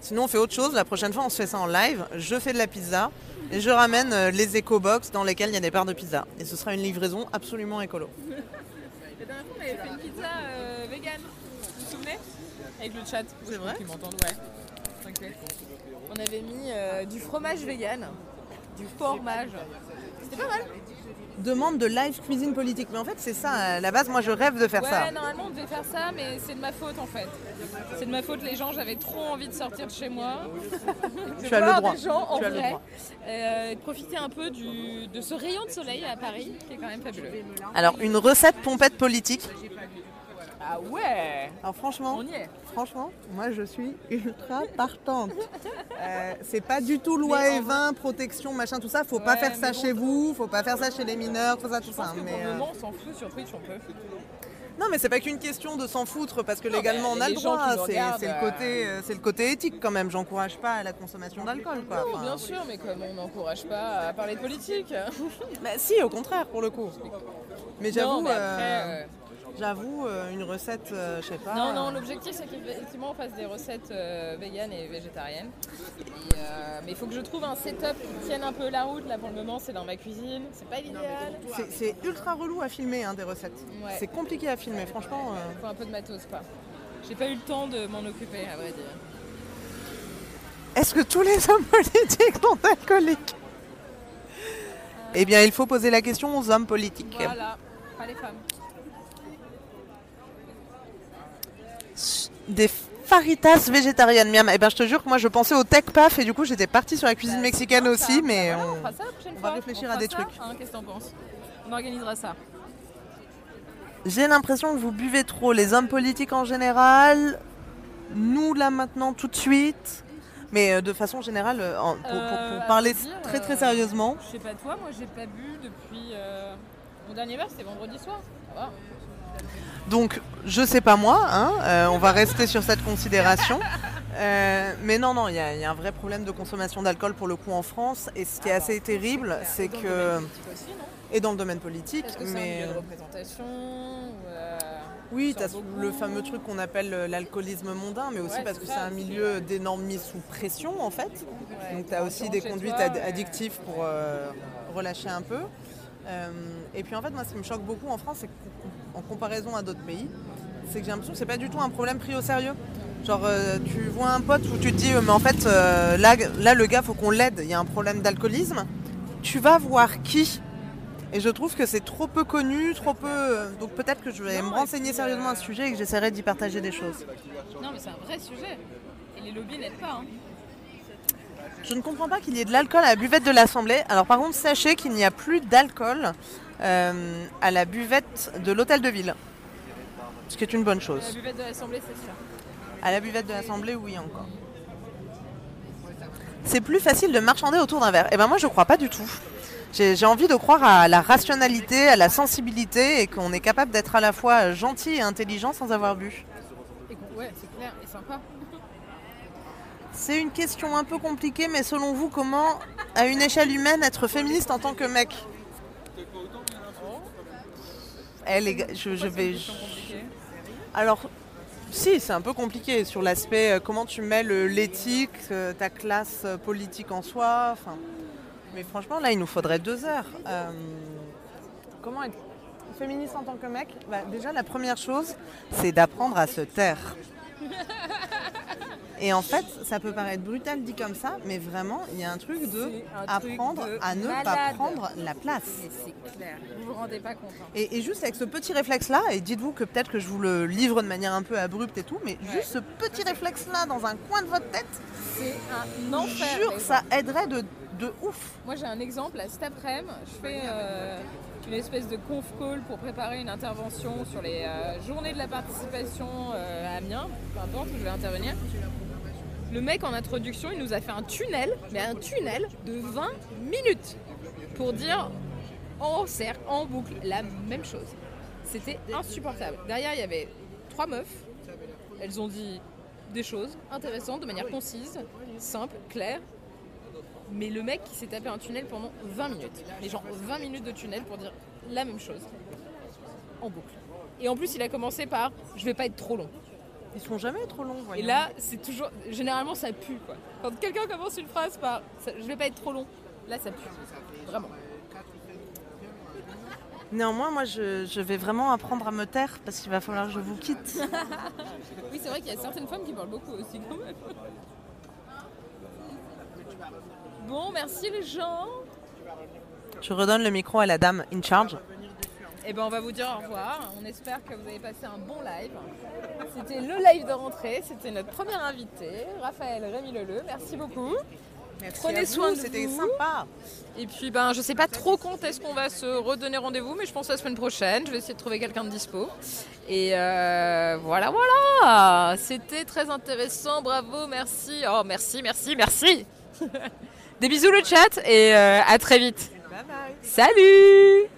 sinon, on fait autre chose. La prochaine fois, on se fait ça en live. Je fais de la pizza et je ramène euh, les éco-box dans lesquelles il y a des parts de pizza. Et ce sera une livraison absolument écolo. La dernière fois, on avait fait une pizza euh, vegan. Vous vous souvenez? Avec le chat. C'est vrai? Qui m'entendent, ouais. T'inquiète. On avait mis euh, du fromage vegan, du fromage. C'était pas mal. Demande de live cuisine politique. Mais en fait, c'est ça. À la base, moi, je rêve de faire ouais, ça. normalement on devait faire ça, mais c'est de ma faute en fait. C'est de ma faute, les gens, j'avais trop envie de sortir de chez moi. Tu as le droit. des gens en Tu as le vrai. Euh, profiter un peu du, de ce rayon de soleil à Paris, qui est quand même fabuleux. Alors, une recette pompette politique. Ah ouais Alors, franchement, On y est. Franchement, moi je suis ultra partante. Euh, c'est pas du tout loi et 20, protection, machin, tout ça. Faut pas faire ça bon. chez vous, faut pas faire ça chez les mineurs, tout ça, tout Je pense ça. que Mais, pour le euh, moment, on s'en fout sur Twitch, on peut. Non, mais c'est pas qu'une question de s'en foutre parce que Non, légalement on a le droit. C'est le euh, côté, c'est le côté éthique quand même. J'encourage pas à la consommation d'alcool, quoi. Non, Enfin, bien sûr, mais comme on n'encourage pas à parler de politique. bah, si, au contraire, pour le coup. Mais j'avoue, euh, j'avoue, euh, une recette, euh, je sais pas. Non, non, euh, l'objectif c'est qu'effectivement on fasse des recettes euh, véganes et végétariennes. Et, euh, mais il faut que je trouve un setup qui tienne un peu la route. Là pour le moment c'est dans ma cuisine, c'est pas l'idéal. c'est- ultra relou à filmer hein, des recettes. Ouais. C'est compliqué à filmer, franchement. euh. Il faut un peu de matos quoi. J'ai pas eu le temps de m'en occuper à vrai dire. Est-ce que tous les hommes politiques sont alcooliques? Eh bien, il faut poser la question aux hommes politiques. Voilà, pas les femmes. Des faritas végétariennes, miam. Eh ben, je te jure que moi, je pensais au tech paf et du coup, j'étais partie sur la cuisine mexicaine Bah, aussi, ça, mais bah voilà, on- ça va réfléchir On à des ça, trucs. hein, Qu'est-ce que t'en penses? On organisera ça. j'ai l'impression que vous buvez trop, les hommes politiques en général, nous là maintenant tout de suite, mais euh, de façon générale, euh, en- pour, Euh, pour parler dire, très très euh, sérieusement, Je sais pas toi, moi j'ai pas bu depuis. euh, Mon dernier verre c'était vendredi soir. Ça va. donc je sais pas moi, hein, euh, on va rester sur cette considération. Euh, mais non, non, il y, a il y a un vrai problème de consommation d'alcool pour le coup en France. Et ce qui est assez terrible, c'est que. aussi, Et dans le domaine politique, que un mais. milieu de représentation euh, Oui, as le fameux truc qu'on appelle euh, l'alcoolisme mondain, mais aussi Ouais, parce que c'est un milieu d'énorme mise sous pression en fait. ouais, Donc tu as aussi des conduites toi, ad- ouais. addictives pour euh, relâcher un peu. Et puis en fait, moi, ce qui me choque beaucoup en France, c'est qu'en comparaison à d'autres pays, c'est que j'ai l'impression que c'est pas du tout un problème pris au sérieux. Genre, euh, tu vois un pote où tu te dis, euh, mais en fait, euh, là, là, le gars, faut qu'on l'aide, il y a un problème d'alcoolisme. Tu vas voir qui Et je trouve que c'est trop peu connu, trop peu. Donc peut-être que je vais Non, me renseigner sérieusement à ce sujet et que j'essaierai d'y partager des choses. Non, mais c'est un vrai sujet. Et les lobbies n'aident pas. hein. Je ne comprends pas qu'il y ait de l'alcool à la buvette de l'Assemblée. Alors par contre, sachez qu'il n'y a plus d'alcool à la buvette de l'Hôtel de Ville. Ce qui est une bonne La chose. buvette de l'Assemblée, c'est sûr. À la buvette de l'Assemblée, oui encore. C'est plus facile de marchander autour d'un verre. Et ben moi, je crois pas du tout. J'ai envie de croire à la rationalité, à la sensibilité et qu'on est capable d'être à la fois gentil et intelligent sans avoir bu. Ouais, c'est clair et sympa. C'est une question un peu compliquée, mais selon vous, comment, à une échelle humaine, être féministe en tant que mec? Eh les gars, je, je vais. Alors, si, c'est un peu compliqué sur l'aspect euh, comment tu mets le- l'éthique, euh, ta classe euh, politique en soi. Mais franchement, là, il nous faudrait deux heures. Euh, comment être féministe en tant que mec? Bah, Déjà, la première chose, c'est d'apprendre à se taire. Et en fait, ça peut paraître brutal dit comme ça, mais vraiment, il y a un truc de truc apprendre de à ne pas prendre la place. C'est clair. Vous vous rendez pas compte. hein. Et, et juste avec ce petit réflexe-là, et dites-vous que peut-être que je vous le livre de manière un peu abrupte et tout, mais Ouais. juste ce petit réflexe-là dans un coin de votre tête, C'est un enfer. jure ça aiderait de, de ouf. Moi j'ai un exemple, là, cet après-midi, je fais euh, une espèce de conf call pour préparer une intervention sur les euh, journées de la participation euh, à Amiens, peu importe où je vais intervenir. Le mec en introduction, il nous a fait un tunnel, mais un tunnel de 20 minutes pour dire en cercle, en boucle, la même chose. C'était insupportable. Derrière, il y avait trois meufs. Elles ont dit des choses intéressantes de manière concise, simple, claire. Mais le mec qui s'est tapé un tunnel pendant 20 minutes. Les gens, 20 minutes de tunnel pour dire la même chose. En boucle. Et en plus, il a commencé par je vais pas être trop long. Ils sont jamais trop longs, Et là, c'est toujours. Généralement, ça pue quoi. Quand quelqu'un commence une phrase par ça- je vais pas être trop long, là, ça pue. Vraiment. Néanmoins, moi, je, je vais vraiment apprendre à me taire parce qu'il va falloir que je vous quitte. Oui, c'est vrai qu'il y a certaines femmes qui parlent beaucoup aussi quand même. Bon, merci les gens. Je redonne le micro à la dame in charge. Et ben on va vous dire au revoir. On espère que vous avez passé un bon live. C'était le live de rentrée. C'était notre premier invité, Raphaël Rémy Leleu. Merci beaucoup. Merci Prenez à vous, soin de C'était vous. sympa. Et puis ben je sais pas trop quand est-ce qu'on va se redonner rendez-vous, mais je pense la semaine prochaine. Je vais essayer de trouver quelqu'un de dispo. Et euh, voilà, voilà. C'était très intéressant. Bravo, merci. Oh merci, merci, merci. Des bisous le chat et euh, à très vite. Bye bye. Salut